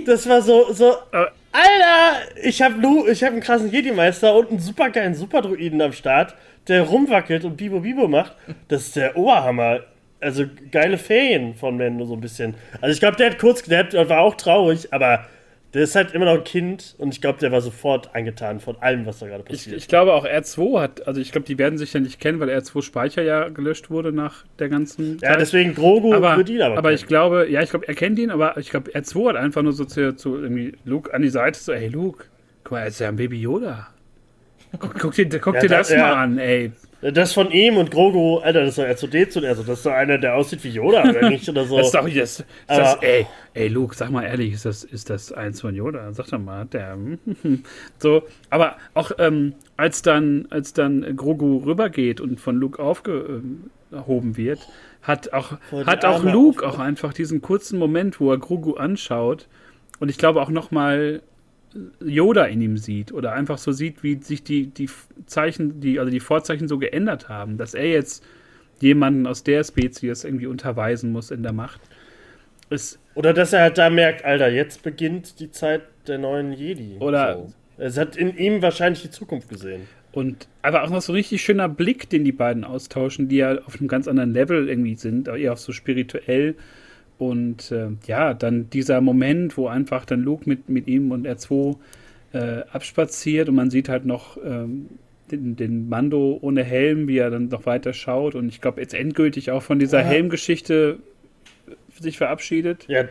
das war so, so, Alter, ich hab, Lu, ich hab einen krassen Jedi-Meister und einen supergeilen Superdruiden am Start, der rumwackelt und Bibo Bibo macht. Das ist der Oberhammer. Also geile Ferien von Mendo so ein bisschen. Also ich glaube, der hat kurz, der war auch traurig, aber der ist halt immer noch ein Kind und ich glaube, der war sofort angetan von allem, was da gerade passiert. Ich, ich, glaube auch R2 hat, also ich glaube, die werden sich ja nicht kennen, weil R2 Speicher ja gelöscht wurde nach der ganzen. Ja, Zeit. deswegen Grogu aber, wird ihn aber. Aber kennen. ich glaube, ja, ich glaube, er kennt ihn, aber ich glaube, R2 hat einfach nur so zu, zu irgendwie Luke an die Seite so, hey Luke, guck mal, er ist ja ein Baby Yoda. Guck, guck dir, guck ja, dir das, das mal an, ey. Das von ihm und Grogu, Alter, das ist doch R2D2, also das ist doch einer, der aussieht wie Yoda, oder nicht? Oder so. das ist doch das, ist das, ey, ey, Luke, sag mal ehrlich, ist das, ist das eins von Yoda? Sag doch mal, der. so, aber auch ähm, als dann, als dann Grogu rübergeht und von Luke aufgehoben wird, hat auch, hat auch Luke auch einfach diesen kurzen Moment, wo er Grogu anschaut und ich glaube auch nochmal Yoda in ihm sieht oder einfach so sieht, wie sich die, die Zeichen, die, also die Vorzeichen so geändert haben, dass er jetzt jemanden aus der Spezies irgendwie unterweisen muss in der Macht. Ist oder dass er halt da merkt, Alter, jetzt beginnt die Zeit der neuen Jedi. Oder so. es hat in ihm wahrscheinlich die Zukunft gesehen. Und aber auch noch so ein richtig schöner Blick, den die beiden austauschen, die ja auf einem ganz anderen Level irgendwie sind, eher auf so spirituell Und äh, ja, dann dieser Moment, wo einfach dann Luke mit, mit ihm und R2 äh, abspaziert und man sieht halt noch ähm, den, den, Mando ohne Helm, wie er dann noch weiter schaut und ich glaube jetzt endgültig auch von dieser ja. Helmgeschichte sich verabschiedet. Ja,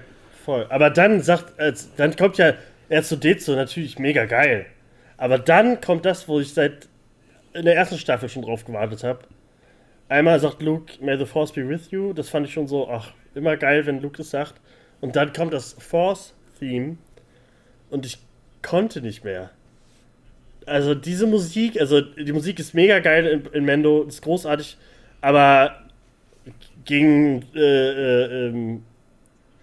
voll. Aber dann sagt, äh, dann kommt ja R2D2 natürlich mega geil. Aber dann kommt das, wo ich seit in der ersten Staffel schon drauf gewartet habe. Einmal sagt Luke, May the Force be with you. Das fand ich schon so, ach, immer geil, wenn Luke das sagt. Und dann kommt das Force-Theme. Und ich konnte nicht mehr. Also diese Musik, also die Musik ist mega geil in, in Mendo, ist großartig, aber gegen äh, äh, ähm,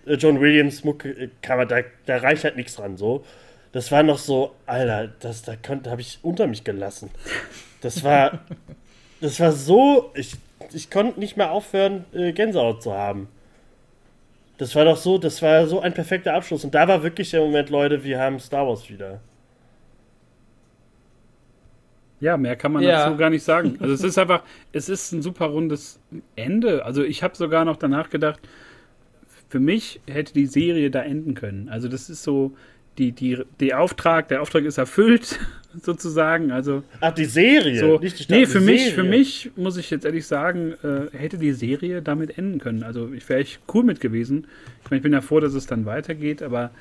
John Williams Mucke kann man, da, da reicht halt nichts dran so. Das war noch so, Alter, das da konnte habe ich unter mich gelassen. Das war das war so, ich, ich konnte nicht mehr aufhören äh, Gänsehaut zu haben. Das war doch so, das war so ein perfekter Abschluss. Und da war wirklich der Moment, Leute, wir haben Star Wars wieder. Ja, mehr kann man ja. dazu gar nicht sagen. Also es ist einfach, es ist ein super rundes Ende. Also ich habe sogar noch danach gedacht, für mich hätte die Serie da enden können. Also das ist so, die, die, die Auftrag, der Auftrag ist erfüllt, sozusagen. Also, Ach, die Serie, so, nicht die Stadt, Nee, für mich, Serie. für mich, muss ich jetzt ehrlich sagen, äh, hätte die Serie damit enden können. Also ich wäre echt cool mit gewesen. Ich meine, ich bin ja froh, dass es dann weitergeht, aber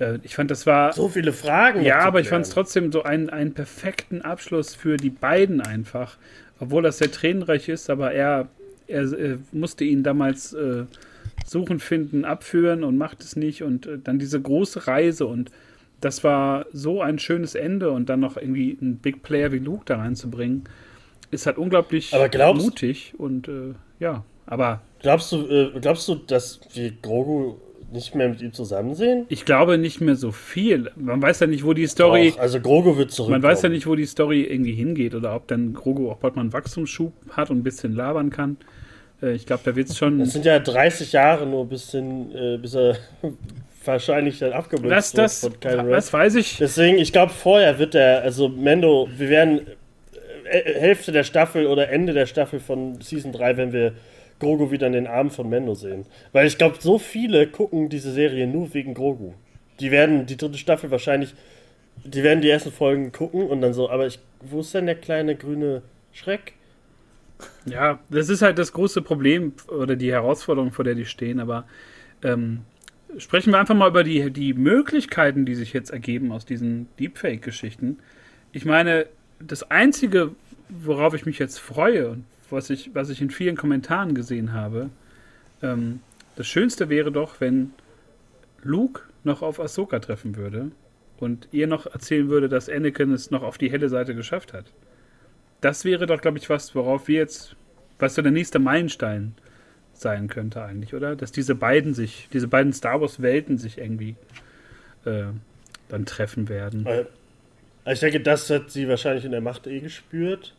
äh, ich fand, das war. So viele Fragen. Ja, aber ich fand es trotzdem so einen, einen perfekten Abschluss für die beiden einfach. Obwohl das sehr tränenreich ist, aber er, er, er äh, musste ihn damals äh, suchen, finden, abführen und macht es nicht. Und äh, dann diese große Reise und das war so ein schönes Ende und dann noch irgendwie einen Big Player wie Luke da reinzubringen, ist halt unglaublich glaubst, mutig und äh, ja, aber. Glaubst du, äh, glaubst du, dass wir Grogu nicht mehr mit ihm zusammen sehen? Ich glaube nicht mehr so viel. Man weiß ja nicht, wo die Story. Doch, also Grogu wird zurück. Man weiß ja nicht, wo die Story irgendwie hingeht oder ob dann Grogu auch bald mal einen Wachstumsschub hat und ein bisschen labern kann. Äh, ich glaube, da wird es schon. Das sind ja 30 Jahre nur, bis, hin, äh, bis er wahrscheinlich dann abgeblitzt das, das, Das weiß ich. Deswegen, ich glaube, vorher wird er, also Mendo, wir werden äh, Hälfte der Staffel oder Ende der Staffel von Season 3, wenn wir Grogu wieder in den Armen von Mendo sehen. Weil ich glaube, so viele gucken diese Serie nur wegen Grogu. Die werden die dritte Staffel wahrscheinlich, die werden die ersten Folgen gucken und dann so, aber ich, wo ist denn der kleine grüne Schreck? Ja, das ist halt das große Problem oder die Herausforderung, vor der die stehen, aber ähm, sprechen wir einfach mal über die, die Möglichkeiten, die sich jetzt ergeben aus diesen Deepfake-Geschichten. Ich meine, das Einzige, worauf ich mich jetzt freue und was ich, was ich in vielen Kommentaren gesehen habe, ähm, das Schönste wäre doch, wenn Luke noch auf Ahsoka treffen würde und ihr noch erzählen würde, dass Anakin es noch auf die helle Seite geschafft hat. Das wäre doch, glaube ich, was, worauf wir jetzt, was so der nächste Meilenstein sein könnte eigentlich, oder? Dass diese beiden sich, diese beiden Star Wars Welten sich irgendwie äh, dann treffen werden. Also ich denke, das hat sie wahrscheinlich in der Macht eh gespürt.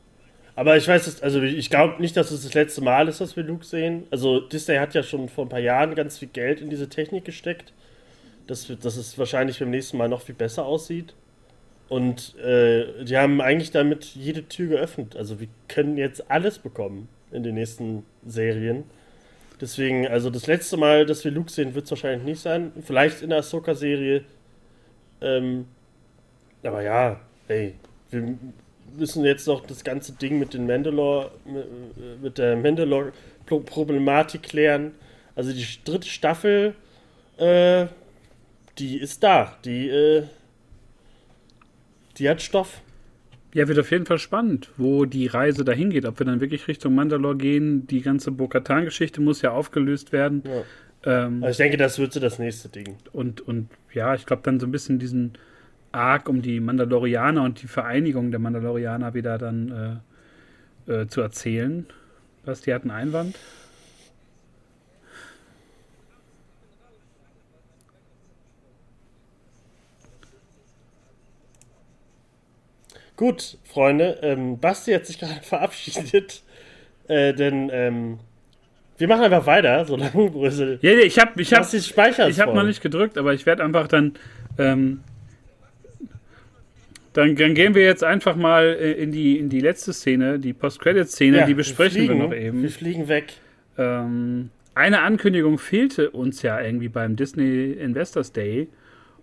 Aber ich weiß also ich glaube nicht, dass es das letzte Mal ist, dass wir Luke sehen. Also Disney hat ja schon vor ein paar Jahren ganz viel Geld in diese Technik gesteckt, dass, dass es wahrscheinlich beim nächsten Mal noch viel besser aussieht. Und äh, die haben eigentlich damit jede Tür geöffnet. Also wir können jetzt alles bekommen in den nächsten Serien. Deswegen, also das letzte Mal, dass wir Luke sehen, wird es wahrscheinlich nicht sein. Vielleicht in der Ahsoka-Serie. Ähm, aber ja, ey, wir müssen jetzt noch das ganze Ding mit den Mandalore, mit der Mandalore-Problematik klären. Also die dritte Staffel, äh, die ist da. Die, äh, die hat Stoff. Ja, wird auf jeden Fall spannend, wo die Reise dahin geht. Ob wir dann wirklich Richtung Mandalore gehen. Die ganze Bo-Katan-Geschichte muss ja aufgelöst werden. Ja. Ähm, also ich denke, das wird so das nächste Ding. Und, und ja, ich glaube dann so ein bisschen diesen Arc um die Mandalorianer und die Vereinigung der Mandalorianer wieder dann äh, äh, zu erzählen. Was, die hatten Einwand? Gut, Freunde, ähm, Basti hat sich gerade verabschiedet, äh, denn ähm, wir machen einfach weiter, solange Brüssel. Ja, ja, ich habe ich hab, ich hab noch nicht gedrückt, aber ich werde einfach dann, ähm, dann. Dann gehen wir jetzt einfach mal äh, in die, in die letzte Szene, die Post-Credit-Szene, ja, die besprechen wir, fliegen, wir, noch eben. Wir fliegen weg. Ähm, eine Ankündigung fehlte uns ja irgendwie beim Disney Investors Day.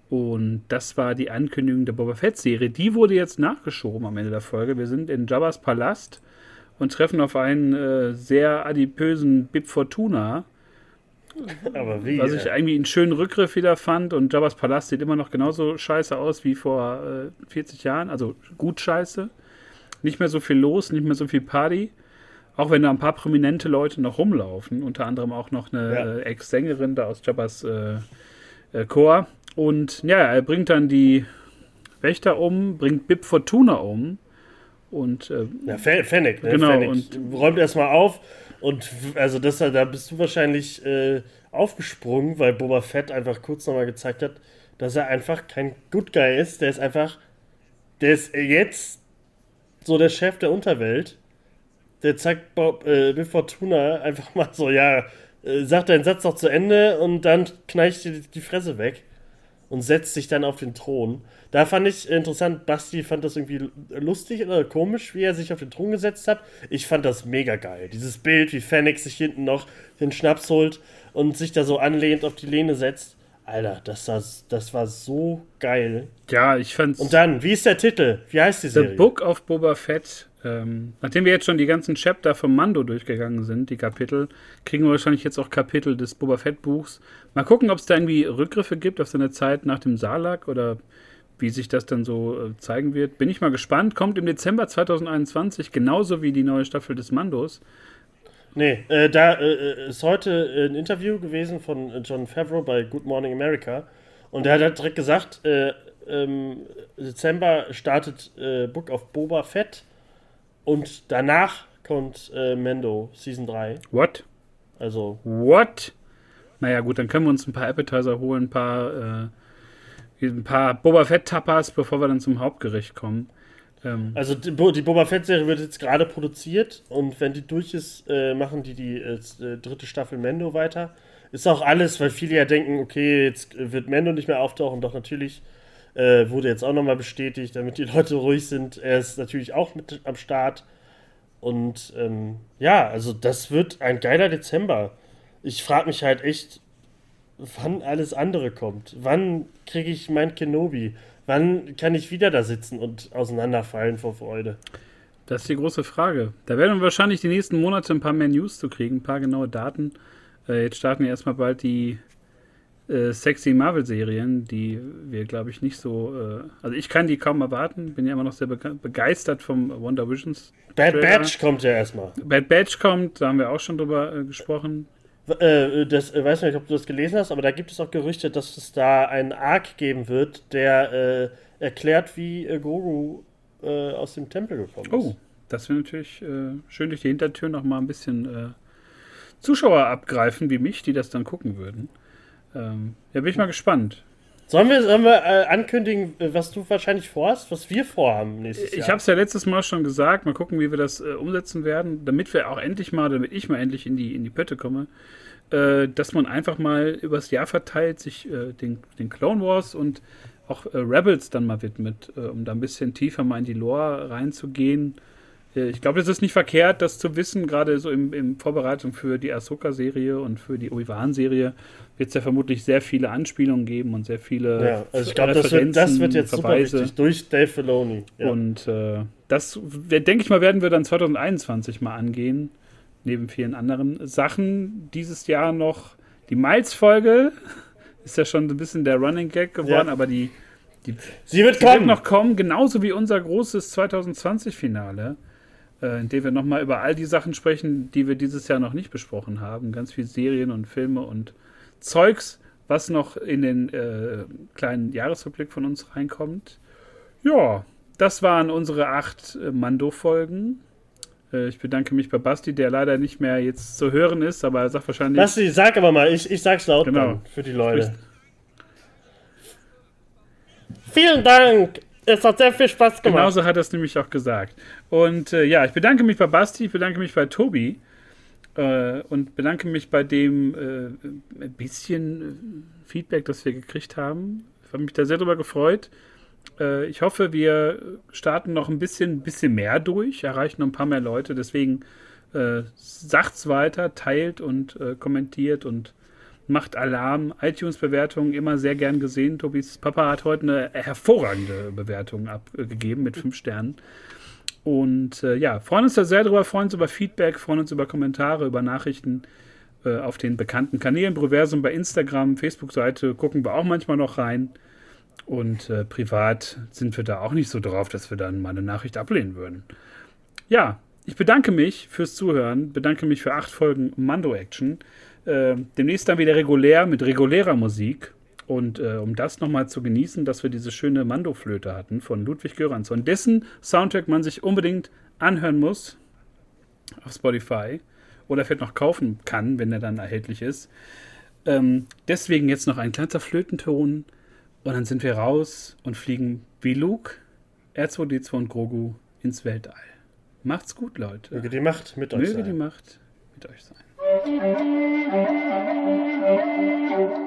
Und das war die Ankündigung der Boba Fett-Serie. Die wurde jetzt nachgeschoben am Ende der Folge. Wir sind in Jabba's Palast und treffen auf einen äh, sehr adipösen Bib Fortuna. Aber wie? Was ich irgendwie einen schönen Rückgriff wieder fand. Und Jabba's Palast sieht immer noch genauso scheiße aus wie vor äh, 40 Jahren. Also gut scheiße. Nicht mehr so viel los, nicht mehr so viel Party. Auch wenn da ein paar prominente Leute noch rumlaufen. Unter anderem auch noch eine Ja. Ex-Sängerin da aus Jabba's äh, äh, Chor. Und ja, er bringt dann die Wächter um, bringt Bib Fortuna um. Und äh, Ja, Fe- Fennec, ne? Genau, Fennec und- räumt erstmal auf und also das, da bist du wahrscheinlich äh, aufgesprungen, weil Boba Fett einfach kurz nochmal gezeigt hat, dass er einfach kein Good Guy ist. Der ist einfach, der ist jetzt so der Chef der Unterwelt. Der zeigt Bob, äh, Bib Fortuna einfach mal so, ja, äh, sagt deinen Satz noch zu Ende und dann kneicht dir die Fresse weg und setzt sich dann auf den Thron. Da fand ich interessant, Basti fand das irgendwie lustig oder komisch, wie er sich auf den Thron gesetzt hat. Ich fand das mega geil. Dieses Bild, wie Fennec sich hinten noch den Schnaps holt und sich da so anlehnt auf die Lehne setzt. Alter, das war, das war so geil. ja, ich fand's. Und dann, wie ist der Titel? Wie heißt die The Serie? Book of Boba Fett. Ähm, nachdem wir jetzt schon die ganzen Chapter vom Mando durchgegangen sind, die Kapitel, kriegen wir wahrscheinlich jetzt auch Kapitel des Boba Fett Buchs. Mal gucken, ob es da irgendwie Rückgriffe gibt auf seine Zeit nach dem Salak oder wie sich das dann so äh, zeigen wird. Bin ich mal gespannt. Kommt im Dezember 2021, genauso wie die neue Staffel des Mandos. Nee, äh, da äh, ist heute ein Interview gewesen von äh, John Favreau bei Good Morning America. Und der hat halt direkt gesagt, äh, ähm, Dezember startet äh, Book of Boba Fett und danach kommt äh, Mando Season 3. What? Also, What? Naja, gut, dann können wir uns ein paar Appetizer holen, ein paar, äh, ein paar Boba Fett Tapas, bevor wir dann zum Hauptgericht kommen. Ähm, also die, die Boba Fett-Serie wird jetzt gerade produziert und wenn die durch ist, äh, machen die die äh, äh, dritte Staffel Mando weiter. Ist auch alles, weil viele ja denken, okay, jetzt äh, wird Mando nicht mehr auftauchen. Doch natürlich äh, wurde jetzt auch nochmal bestätigt, damit die Leute ruhig sind. Er ist natürlich auch mit am Start. Und ähm, ja, also das wird ein geiler Dezember. Ich frage mich halt echt, wann alles andere kommt. Wann kriege ich mein Kenobi? Wann kann ich wieder da sitzen und auseinanderfallen vor Freude? Das ist die große Frage. Da werden wir wahrscheinlich die nächsten Monate ein paar mehr News zu kriegen, ein paar genaue Daten. Äh, jetzt starten ja erstmal bald die äh, sexy Marvel-Serien, die wir, glaube ich, nicht so. Äh, also ich kann die kaum erwarten, bin ja immer noch sehr bege begeistert vom Wonder Visions. Bad Trailer. Batch kommt ja erstmal. Bad Batch kommt, da haben wir auch schon drüber äh, gesprochen. Äh, das äh, weiß nicht, ob du das gelesen hast, aber da gibt es auch Gerüchte, dass es da einen Arc geben wird, der äh, erklärt, wie äh, Grogu äh, aus dem Tempel gekommen ist. Oh, das wäre natürlich äh, schön durch die Hintertür noch mal ein bisschen äh, Zuschauer abgreifen, wie mich, die das dann gucken würden. Ähm, ja, bin ich mal gespannt. Sollen wir, sollen wir äh, ankündigen, äh, was du wahrscheinlich vorhast, was wir vorhaben nächstes Ich Jahr? habe es ja letztes Mal schon gesagt. Mal gucken, wie wir das äh, umsetzen werden, damit wir auch endlich mal, damit ich mal endlich in die, in die Pötte komme, äh, dass man einfach mal übers Jahr verteilt sich äh, den, den Clone Wars und auch äh, Rebels dann mal widmet, um da ein bisschen tiefer mal in die Lore reinzugehen. Äh, ich glaube, es ist nicht verkehrt, das zu wissen, gerade so im, in Vorbereitung für die Ahsoka-Serie und für die Obi-Wan-Serie wird es ja vermutlich sehr viele Anspielungen geben und sehr viele ja, also ich glaube, das wird, das wird jetzt super Verweise. wichtig durch Dave Filoni. Ja. Und äh, das, denke ich mal, werden wir dann 2021 mal angehen. Neben vielen anderen Sachen. Dieses Jahr noch die Miles-Folge. Ist ja schon ein bisschen der Running Gag geworden, Ja. aber die, die, Sie wird wird kommen. noch kommen, genauso wie unser großes 2020-Finale, äh, in dem wir nochmal über all die Sachen sprechen, die wir dieses Jahr noch nicht besprochen haben. Ganz viel Serien und Filme und Zeugs, was noch in den äh, kleinen Jahresrückblick von uns reinkommt. Ja, das waren unsere acht äh, Mando-Folgen. Äh, ich bedanke mich bei Basti, der leider nicht mehr jetzt zu hören ist, aber er sagt wahrscheinlich. Basti, sag aber mal, ich, ich sag's laut Genau. dann für die Leute. Vielen Dank. Es hat sehr viel Spaß gemacht. Genauso hat er es nämlich auch gesagt. Und äh, ja, ich bedanke mich bei Basti, ich bedanke mich bei Tobi äh, und bedanke mich bei dem äh, ein bisschen äh, Feedback, das wir gekriegt haben. Ich habe mich da sehr drüber gefreut. Äh, ich hoffe, wir starten noch ein bisschen, bisschen mehr durch, erreichen noch ein paar mehr Leute. Deswegen Äh, sagt's weiter, teilt und kommentiert und macht Alarm. iTunes-Bewertungen immer sehr gern gesehen. Tobis Papa hat heute eine hervorragende Bewertung abgegeben mit fünf Sternen. Und äh, ja, freuen uns da sehr drüber, freuen uns über Feedback, freuen uns über Kommentare, über Nachrichten äh, auf den bekannten Kanälen. Proversum bei Instagram, Facebook-Seite gucken wir auch manchmal noch rein. Und äh, privat sind wir da auch nicht so drauf, dass wir dann mal eine Nachricht ablehnen würden. Ja, ich bedanke mich fürs Zuhören, bedanke mich für acht Folgen Mando Action. Äh, demnächst dann wieder regulär mit regulärer Musik. Und äh, um das nochmal zu genießen, dass wir diese schöne Mando-Flöte hatten von Ludwig Göransson, dessen Soundtrack man sich unbedingt anhören muss auf Spotify oder vielleicht noch kaufen kann, wenn er dann erhältlich ist. Ähm, deswegen jetzt noch ein kleiner Flötenton und dann sind wir raus und fliegen wie Luke, R2D2 und Grogu ins Weltall. Macht's gut, Leute. Möge die Macht mit euch Möge sein. die Macht mit euch sein. Thank you.